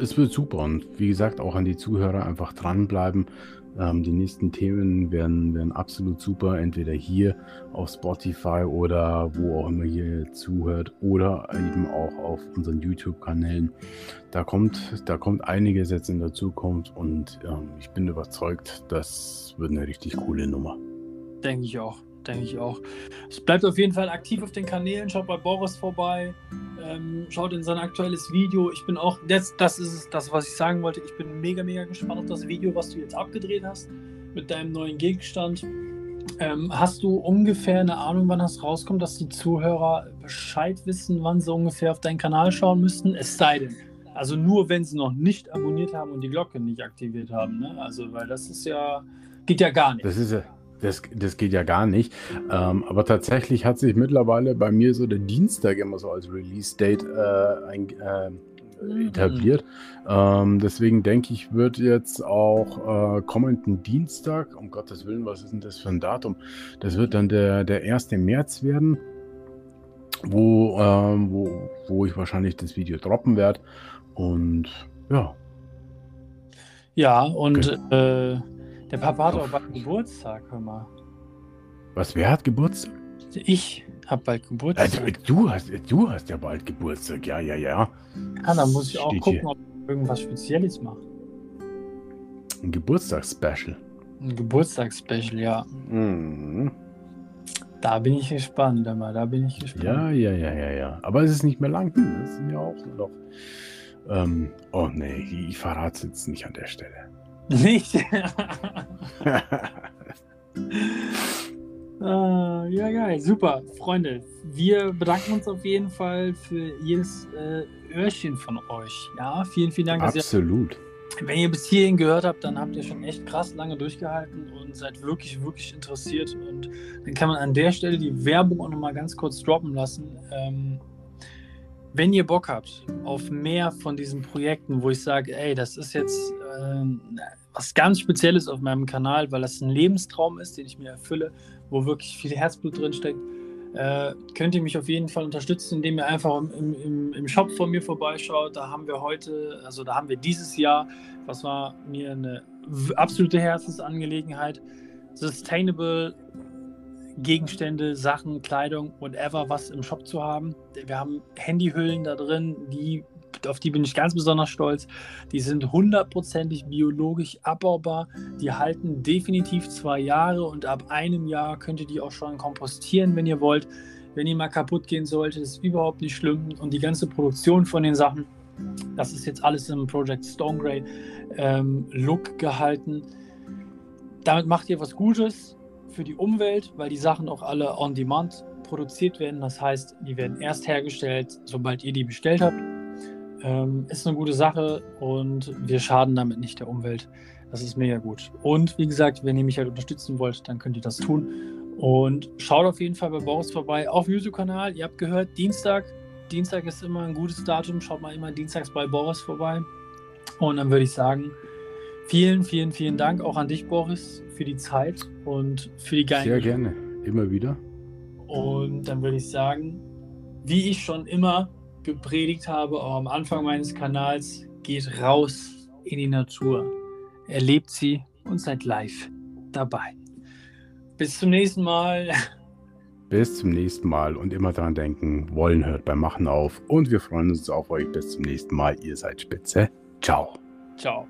Es wird super und wie gesagt, auch an die Zuhörer einfach dranbleiben. Ähm, die nächsten Themen werden, werden absolut super, entweder hier auf Spotify oder wo auch immer ihr zuhört oder eben auch auf unseren YouTube-Kanälen. Da kommt, da kommt einiges jetzt in der Zukunft und ähm, ich bin überzeugt, das wird eine richtig coole Nummer. Denke ich auch. Denke ich auch. Es bleibt auf jeden Fall aktiv auf den Kanälen. Schaut bei Boris vorbei. Ähm, schaut in sein aktuelles Video. Ich bin auch, das, das ist das, was ich sagen wollte. Ich bin mega, mega gespannt auf das Video, was du jetzt abgedreht hast mit deinem neuen Gegenstand. Ähm, hast du ungefähr eine Ahnung, wann das rauskommt, dass die Zuhörer Bescheid wissen, wann sie ungefähr auf deinen Kanal schauen müssten? Es sei denn. Also nur, wenn sie noch nicht abonniert haben und die Glocke nicht aktiviert haben. Ne? Also, weil das ist ja, geht ja gar nicht. Das ist ja das, das geht ja gar nicht. Ähm, aber tatsächlich hat sich mittlerweile bei mir so der Dienstag immer so als Release-Date äh, ein, äh, mhm. etabliert. Ähm, deswegen denke ich, wird jetzt auch äh, kommenden Dienstag, um Gottes Willen, was ist denn das für ein Datum? Das wird dann der, der 1. März werden, wo, ähm, wo, wo ich wahrscheinlich das Video droppen werde. Und ja. Ja, und okay. äh, der Papa hat auch bald Geburtstag, hör mal. Was, wer hat Geburtstag? Ich habe bald Geburtstag. Also, du, hast, du hast ja bald Geburtstag, ja, ja, ja. Ja, dann muss ich auch Steht gucken, hier. ob ich irgendwas Spezielles mache. Ein Geburtstagsspecial. Ein Geburtstagsspecial, ja. Mhm. Da bin ich gespannt, immer. Da bin ich gespannt. Ja, ja, ja, ja, ja. Aber es ist nicht mehr lang. Das sind ja auch noch. Ähm, oh nee, ich verrate es jetzt nicht an der Stelle. Nicht? Uh, ja, geil, super. Freunde, wir bedanken uns auf jeden Fall für jedes äh, Öhrchen von euch. Ja, vielen, vielen Dank. Absolut. Ihr, wenn ihr bis hierhin gehört habt, dann habt ihr schon echt krass lange durchgehalten und seid wirklich, wirklich interessiert. Und dann kann man an der Stelle die Werbung auch nochmal ganz kurz droppen lassen. Ähm, wenn ihr Bock habt auf mehr von diesen Projekten, wo ich sage, ey, das ist jetzt äh, was ganz Spezielles auf meinem Kanal, weil das ein Lebenstraum ist, den ich mir erfülle, wo wirklich viel Herzblut drin steckt, äh, könnt ihr mich auf jeden Fall unterstützen, indem ihr einfach im, im, im, Shop von mir vorbeischaut. Da haben wir heute, also da haben wir dieses Jahr, was war mir eine absolute Herzensangelegenheit, Sustainable Gegenstände, Sachen, Kleidung, whatever, was im Shop zu haben. Wir haben Handyhüllen da drin, die auf die bin ich ganz besonders stolz. Die sind hundertprozentig biologisch abbaubar. Die halten definitiv zwei Jahre und ab einem Jahr könnt ihr die auch schon kompostieren, wenn ihr wollt. Wenn die mal kaputt gehen sollte, ist überhaupt nicht schlimm. Und die ganze Produktion von den Sachen, das ist jetzt alles im Project Stone Grey ähm, Look gehalten. Damit macht ihr was Gutes für die Umwelt, weil die Sachen auch alle on demand produziert werden. Das heißt, die werden erst hergestellt, sobald ihr die bestellt habt. Ähm, ist eine gute Sache und wir schaden damit nicht der Umwelt. Das ist mega gut. Und wie gesagt, wenn ihr mich halt unterstützen wollt, dann könnt ihr das tun. Und schaut auf jeden Fall bei Boris vorbei auf YouTube-Kanal. Ihr habt gehört, Dienstag. Dienstag ist immer ein gutes Datum. Schaut mal immer dienstags bei Boris vorbei. Und dann würde ich sagen, vielen, vielen, vielen Dank auch an dich, Boris, für die Zeit und für die geilen. Sehr gerne. Immer wieder. Und dann würde ich sagen, wie ich schon immer gepredigt habe, auch am Anfang meines Kanals, geht raus in die Natur, erlebt sie und seid live dabei. Bis zum nächsten Mal. Bis zum nächsten Mal und immer dran denken, wollen hört beim Machen auf und wir freuen uns auf euch. Bis zum nächsten Mal. Ihr seid spitze. Ciao. Ciao.